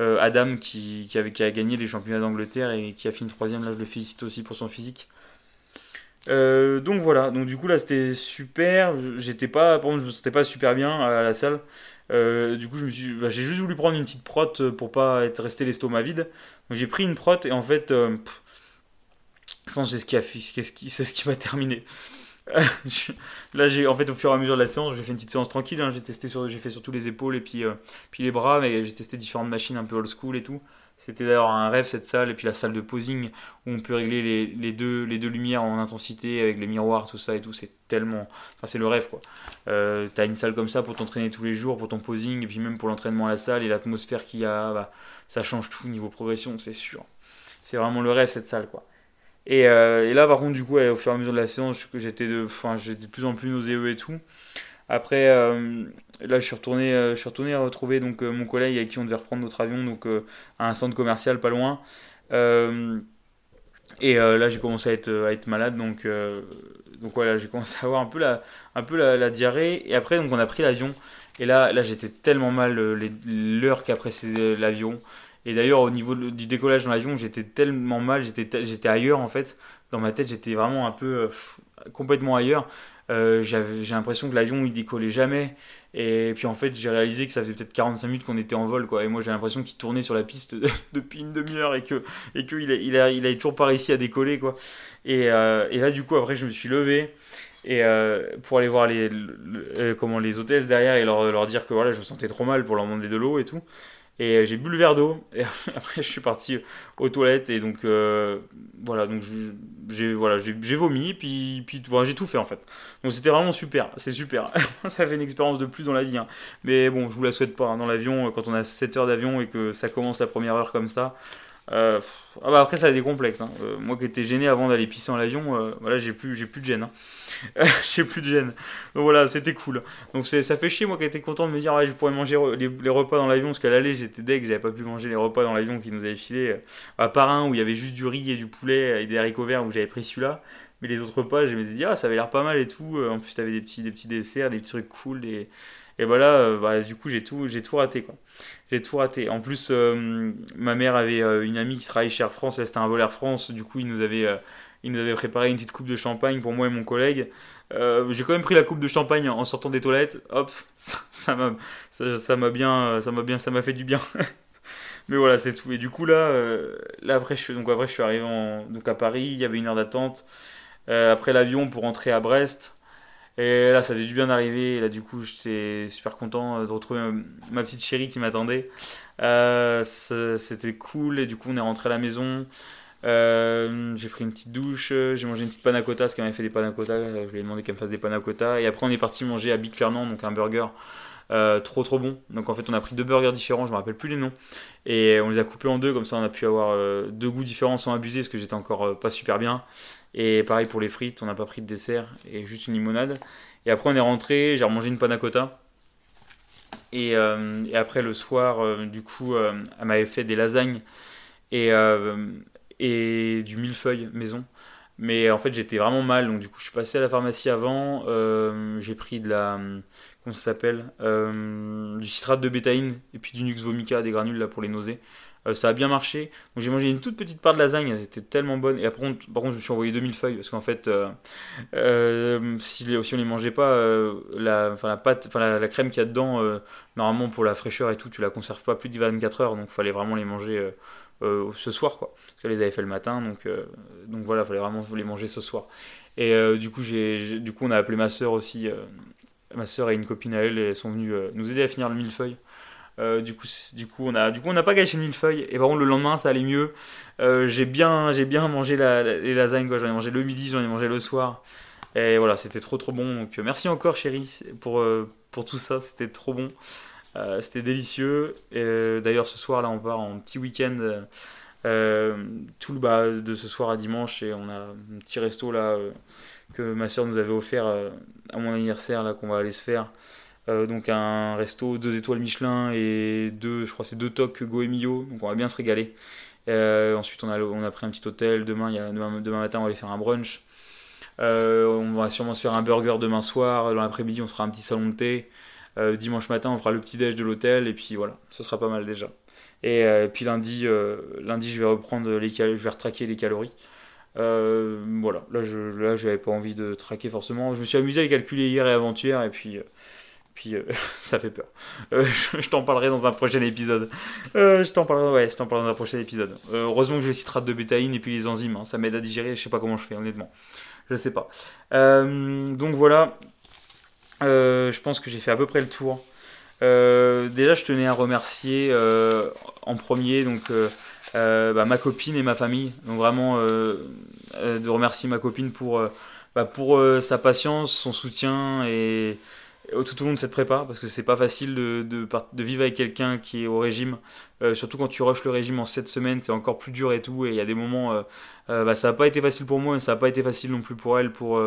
euh, Adam qui, avait, qui, a gagné les championnats d'Angleterre et qui a fini troisième, là je le félicite aussi pour son physique. donc voilà, donc du coup là c'était super. J'étais pas, je me sentais pas super bien à la salle. du coup, bah, j'ai juste voulu prendre une petite prot pour pas être resté l'estomac vide. Donc j'ai pris une prot et en fait, je pense que c'est ce qui a, c'est ce qui m'a terminé. là, j'ai en fait au fur et à mesure de la séance, j'ai fait une petite séance tranquille. Hein. j'ai testé sur, j'ai fait surtout les épaules et puis, euh, puis les bras, mais j'ai testé différentes machines un peu old school et tout. C'était d'ailleurs un rêve cette salle et puis la salle de posing où on peut régler les, les, deux, les deux lumières en intensité avec les miroirs, tout ça et tout. C'est tellement, enfin c'est le rêve quoi. Euh, T'as une salle comme ça pour t'entraîner tous les jours, pour ton posing et puis même pour l'entraînement à la salle et l'atmosphère qu'il y a, bah, ça change tout niveau progression, c'est sûr. C'est vraiment le rêve cette salle quoi. Euh, et, là, par contre, du coup, au fur et à mesure de la séance, j'étais de, plus en plus nauséeux et tout. Après, euh, là, je suis retourné, euh, je suis retourné à retrouver donc mon collègue avec qui on devait reprendre notre avion, donc à un centre commercial pas loin. et là, j'ai commencé à être, à être malade, donc donc voilà, j'ai commencé à avoir un peu la, un peu la, diarrhée. Et après, donc on a pris l'avion. Et là, là, j'étais tellement mal l'heure qu'après l'avion. Et d'ailleurs, au niveau du décollage dans l'avion, j'étais tellement mal, j'étais, j'étais ailleurs en fait. Dans ma tête, j'étais vraiment un peu euh, complètement ailleurs. Euh, j'avais, j'ai l'impression que l'avion il décollait jamais. Et puis en fait, j'ai réalisé que ça faisait peut-être 45 minutes qu'on était en vol, quoi. Et moi, j'ai l'impression qu'il tournait sur la piste depuis une demi-heure et que et qu'il a, il a, il a toujours pas réussi à décoller, quoi. Et, euh, et là, du coup, après, je me suis levé et pour aller voir les, comment les hôtesses derrière et leur, leur dire que voilà, je me sentais trop mal pour leur demander de l'eau et tout. Et euh, j'ai bu le verre d'eau. Et après, je suis parti aux toilettes. Et donc, euh, voilà, donc j'ai voilà, vomi. Puis, puis voilà, j'ai tout fait en fait. Donc, c'était vraiment super. C'est super. ça fait une expérience de plus dans la vie. Hein. Mais bon, je vous la souhaite pas. Hein. Dans l'avion, quand on a 7 heures d'avion et que ça commence la première heure comme ça. Euh, ah bah après, ça a des complexes. Hein. moi qui étais gêné avant d'aller pisser en l'avion, voilà, j'ai plus, j'ai plus de gêne. j'ai plus de gêne. Donc voilà, c'était cool. Donc ça fait chier, moi qui étais content de me dire, ouais, je pourrais manger les, repas dans l'avion, parce qu'à l'aller, j'étais deg, j'avais pas pu manger les repas dans l'avion qui nous avaient filé. À part un où il y avait juste du riz et du poulet et des haricots verts où j'avais pris celui-là. Mais les autres repas, je me dit, ah, ça avait l'air pas mal et tout. En plus, t'avais des petits, des petits desserts, des petits trucs cool. Et voilà, euh, bah, du coup, j'ai tout, j'ai tout raté, quoi. J'ai tout raté. En plus, euh, ma mère avait euh, une amie qui travaille chez Air France, c'était un vol Air France, du coup, il nous avait il nous avait préparé une petite coupe de champagne pour moi et mon collègue. Euh, j'ai quand même pris la coupe de champagne en sortant des toilettes. Hop, ça m'a ça, m'a bien ça m'a bien ça m'a fait du bien. Mais voilà, c'est tout. Et du coup là euh, là après je donc je suis arrivé donc à Paris, il y avait une heure d'attente. Euh, après l'avion pour rentrer à Brest. Et là, ça fait du bien d'arriver. Et là, du coup, j'étais super content de retrouver ma, petite chérie qui m'attendait. C'était cool. Et du coup, on est rentré à la maison. Euh, j'ai pris une petite douche, j'ai mangé une petite panna cotta parce qu'elle m'avait fait des panna cotta. Je lui ai demandé qu'elle me fasse des panna cotta. Et après, on est parti manger à Big Fernand, donc un burger euh, trop trop bon. Donc en fait, on a pris deux burgers différents, je me rappelle plus les noms. Et on les a coupés en deux, comme ça on a pu avoir euh, deux goûts différents sans abuser parce que j'étais encore pas super bien. Et pareil pour les frites, on n'a pas pris de dessert et juste une limonade. Et après, on est rentré, j'ai remangé une panna cotta. Et, et après, le soir, du coup, elle m'avait fait des lasagnes. Et, et du millefeuille maison. Mais en fait, j'étais vraiment mal, donc du coup, je suis passé à la pharmacie avant. Euh, j'ai pris de la. Comment ça s'appelle euh, Du citrate de bétaïne et puis du Nux vomica, des granules là pour les nausées. Euh, ça a bien marché. Donc j'ai mangé une toute petite part de lasagne, elle était tellement bonne. Et après, par contre, je me suis envoyé 2000 feuilles parce qu'en fait, si, si, on les mangeait pas, la, la, pâte, la, la crème qu'il y a dedans, normalement pour la fraîcheur et tout, tu la conserves pas plus de 24 heures. Donc il fallait vraiment les manger euh, ce soir, quoi. Parce qu'elle les avait fait le matin, donc, euh, donc voilà, il fallait vraiment les manger ce soir. Et euh, du, coup, j'ai, du coup, on a appelé ma soeur aussi. ma soeur et une copine à elle, elles sont venues nous aider à finir le millefeuille. Du coup, du coup, on a, du coup, on n'a pas gâché le millefeuille. Et par contre, le lendemain, ça allait mieux. j'ai bien, j'ai bien mangé les lasagnes. J'en ai mangé le midi, j'en ai mangé le soir. Et voilà, c'était trop trop bon. Donc merci encore, chérie, pour, pour tout ça. C'était trop bon. Euh, c'était délicieux. Euh, d'ailleurs, ce soir, là, on part en petit week-end. Euh, tout le bas de ce soir à dimanche et on a un petit resto là que ma soeur nous avait offert à mon anniversaire là qu'on va aller se faire donc un resto deux étoiles Michelin et deux je crois c'est deux tocs Goemio donc on va bien se régaler. Ensuite on a, on a pris un petit hôtel. Demain, y a, demain, matin on va aller faire un brunch. On va sûrement se faire un burger demain soir. Dans l'après-midi on fera un petit salon de thé. Euh, dimanche matin, on fera le petit déj de l'hôtel. Et puis voilà, ce sera pas mal déjà. Et euh, puis lundi, euh, lundi, je vais reprendre les je vais retraquer les calories. voilà, là je là j'avais pas envie de traquer forcément. Je me suis amusé à calculer hier et avant-hier. Et puis puis ça fait peur. je, t'en parlerai dans un prochain épisode. je t'en parlerai, ouais, je t'en parlerai dans un prochain épisode. heureusement que j'ai les citrates de bétaïne et puis les enzymes, hein. ça m'aide à digérer. Je sais pas comment je fais honnêtement. Je sais pas. donc voilà, je pense que j'ai fait à peu près le tour euh, déjà, je tenais à remercier euh, en premier donc, euh, bah, ma copine et ma famille. Donc vraiment, de remercier ma copine pour, bah, pour sa patience, son soutien et, tout au long de cette prépa, parce que c'est pas facile de, de, vivre avec quelqu'un qui est au régime. surtout quand tu rushes le régime en 7 semaines, c'est encore plus dur et tout. Et il y a des moments, bah, ça n'a pas été facile pour moi, mais ça n'a pas été facile non plus pour elle pour,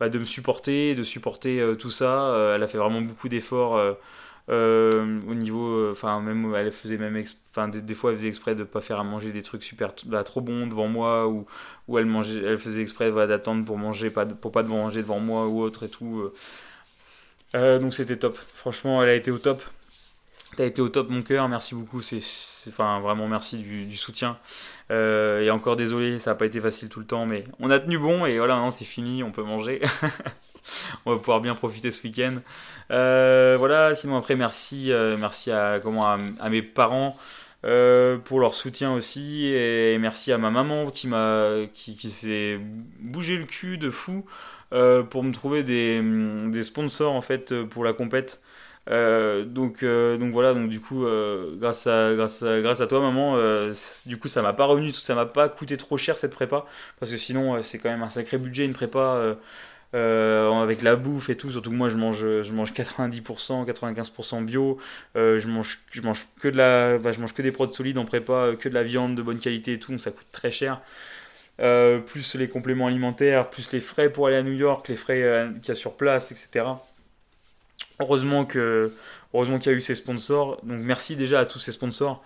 bah, de me supporter, de supporter tout ça. elle a fait vraiment beaucoup d'efforts euh, au niveau, euh, enfin même elle faisait même, enfin des, fois elle faisait exprès de pas faire à manger des trucs super bah, trop bons devant moi ou, ou elle mangeait, elle faisait exprès d'attendre pour manger, pas pour pas manger devant moi ou autre et tout. Euh. donc c'était top. Franchement, elle a été au top. T'as été au top, mon cœur. Merci beaucoup. C'est, enfin, vraiment merci du, soutien. et encore désolé, ça n'a pas été facile tout le temps, mais on a tenu bon et voilà, maintenant c'est fini, on peut manger. on va pouvoir bien profiter ce week-end. Euh, voilà, sinon après, merci, euh, merci à, comment, à, mes parents. Euh, pour leur soutien aussi et merci à ma maman qui m'a qui, qui s'est bougé le cul de fou pour me trouver des, des, sponsors en fait pour la compète donc donc voilà donc du coup grâce à grâce grâce à toi maman du coup ça m'a pas revenu ça m'a pas coûté trop cher cette prépa parce que sinon c'est quand même un sacré budget une prépa euh, avec la bouffe et tout. Surtout que moi, je mange, je mange 90%, 95% bio. Euh, je mange, je mange que de la, je mange que des produits solides en prépa, que de la viande de bonne qualité et tout. Donc ça coûte très cher. Euh, plus les compléments alimentaires, plus les frais pour aller à New York, les frais qu'il y a sur place, etc. Heureusement que, heureusement qu'il y a eu ces sponsors. Donc merci déjà à tous ces sponsors.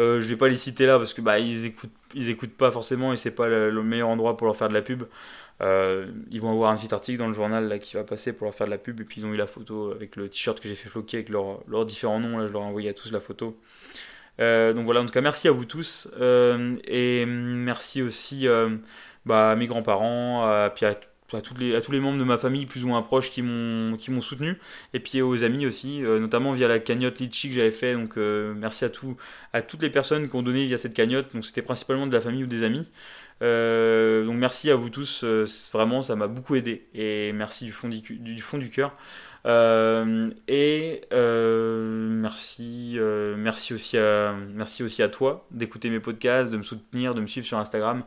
Euh, je vais pas les citer là parce que bah ils écoutent, ils écoutent pas forcément et c'est pas le, meilleur endroit pour leur faire de la pub. Euh, ils vont avoir un petit article dans le journal là, qui va passer pour leur faire de la pub. Et puis ils ont eu la photo avec le t-shirt que j'ai fait floquer avec leurs différents noms. Je leur ai envoyé à tous la photo. Euh, donc voilà, en tout cas, merci à vous tous. Euh, et merci aussi bah, à mes grands-parents, à, puis à, tous les membres de ma famille plus ou moins proches qui m'ont soutenu. Et puis aux amis aussi, notamment via la cagnotte Litchi que j'avais fait. Donc merci à, tout, à toutes les personnes qui ont donné via cette cagnotte. Donc c'était principalement de la famille ou des amis. Euh, donc merci à vous tous, euh, vraiment ça m'a beaucoup aidé et merci du, fond du cœur. Euh, et merci, merci, aussi à, merci aussi à toi d'écouter mes podcasts, de me soutenir, de me suivre sur Instagram.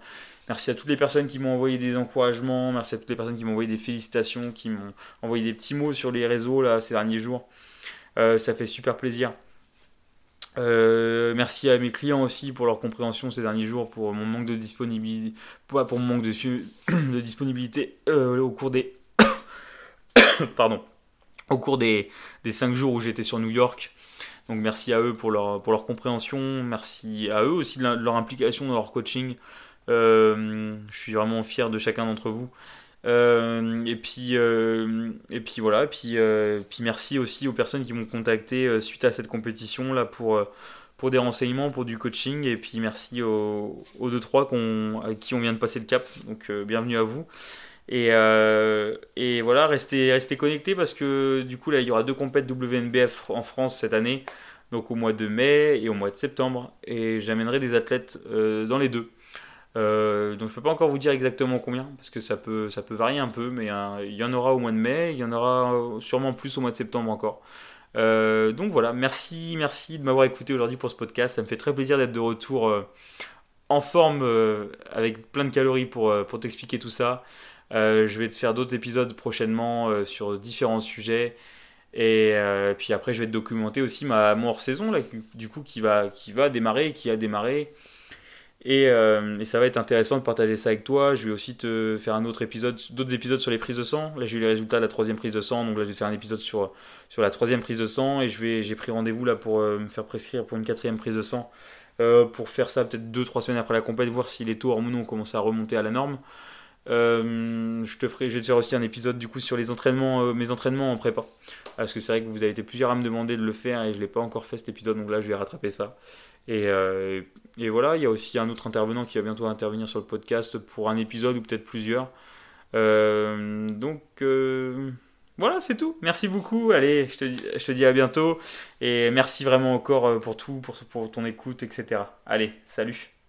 Merci à toutes les personnes qui m'ont envoyé des encouragements, merci à toutes les personnes qui m'ont envoyé des félicitations, qui m'ont envoyé des petits mots sur les réseaux là, ces derniers jours. ça fait super plaisir. Euh, merci à mes clients aussi pour leur compréhension ces derniers jours, pour mon manque de disponibilité, mon manque de, de disponibilité euh, au cours des, pardon, au cours des, des 5 jours où j'étais sur New York. Donc merci à eux pour leur, pour leur compréhension, merci à eux aussi de, leur implication dans leur coaching. Euh, je suis vraiment fier de chacun d'entre vous. Euh, et puis euh, et puis voilà. Puis euh, puis merci aussi aux personnes qui m'ont contacté suite à cette compétition là pour pour des renseignements, pour du coaching. Et puis merci aux, aux deux trois à qui on vient de passer le cap. Donc bienvenue à vous. Et, et, voilà, restez, connectés parce que du coup, là, il y aura deux compètes WNBF en France cette année, donc au mois de mai et au mois de septembre. Et j'amènerai des athlètes dans les deux. Euh, donc je peux pas encore vous dire exactement combien parce que ça peut, varier un peu, mais euh, il y en aura au mois de mai, il y en aura sûrement plus au mois de septembre encore. Euh, donc voilà, merci, merci de m'avoir écouté aujourd'hui pour ce podcast. Ça me fait très plaisir d'être de retour en forme avec plein de calories pour, pour t'expliquer tout ça. Je vais te faire d'autres épisodes prochainement sur différents sujets. Et puis après, je vais te documenter aussi ma, mon hors-saison, du coup, qui va, qui va démarrer, qui a démarré. Euh, et, ça va être intéressant de partager ça avec toi. Je vais aussi te faire un autre épisode, d'autres épisodes sur les prises de sang. Là, j'ai eu les résultats de la troisième prise de sang, donc là, je vais faire un épisode sur, sur la troisième prise de sang. Et j'ai pris rendez-vous là pour euh, me faire prescrire pour une quatrième prise de sang. Euh, pour faire ça peut-être 2-3 semaines après la compétition, voir si les taux hormonaux ont commencé à remonter à la norme. Je te ferai, je vais te faire aussi un épisode du coup sur les entraînements, mes entraînements en prépa, parce que c'est vrai que vous avez été plusieurs à me demander de le faire et je l'ai pas encore fait cet épisode, donc là je vais rattraper ça. Et, et voilà, il y a aussi un autre intervenant qui va bientôt intervenir sur le podcast pour un épisode ou peut-être plusieurs. donc voilà, c'est tout. Merci beaucoup. Allez, je te, dis, je te dis à bientôt. Et merci vraiment encore pour tout, pour ton écoute, etc. Allez, salut.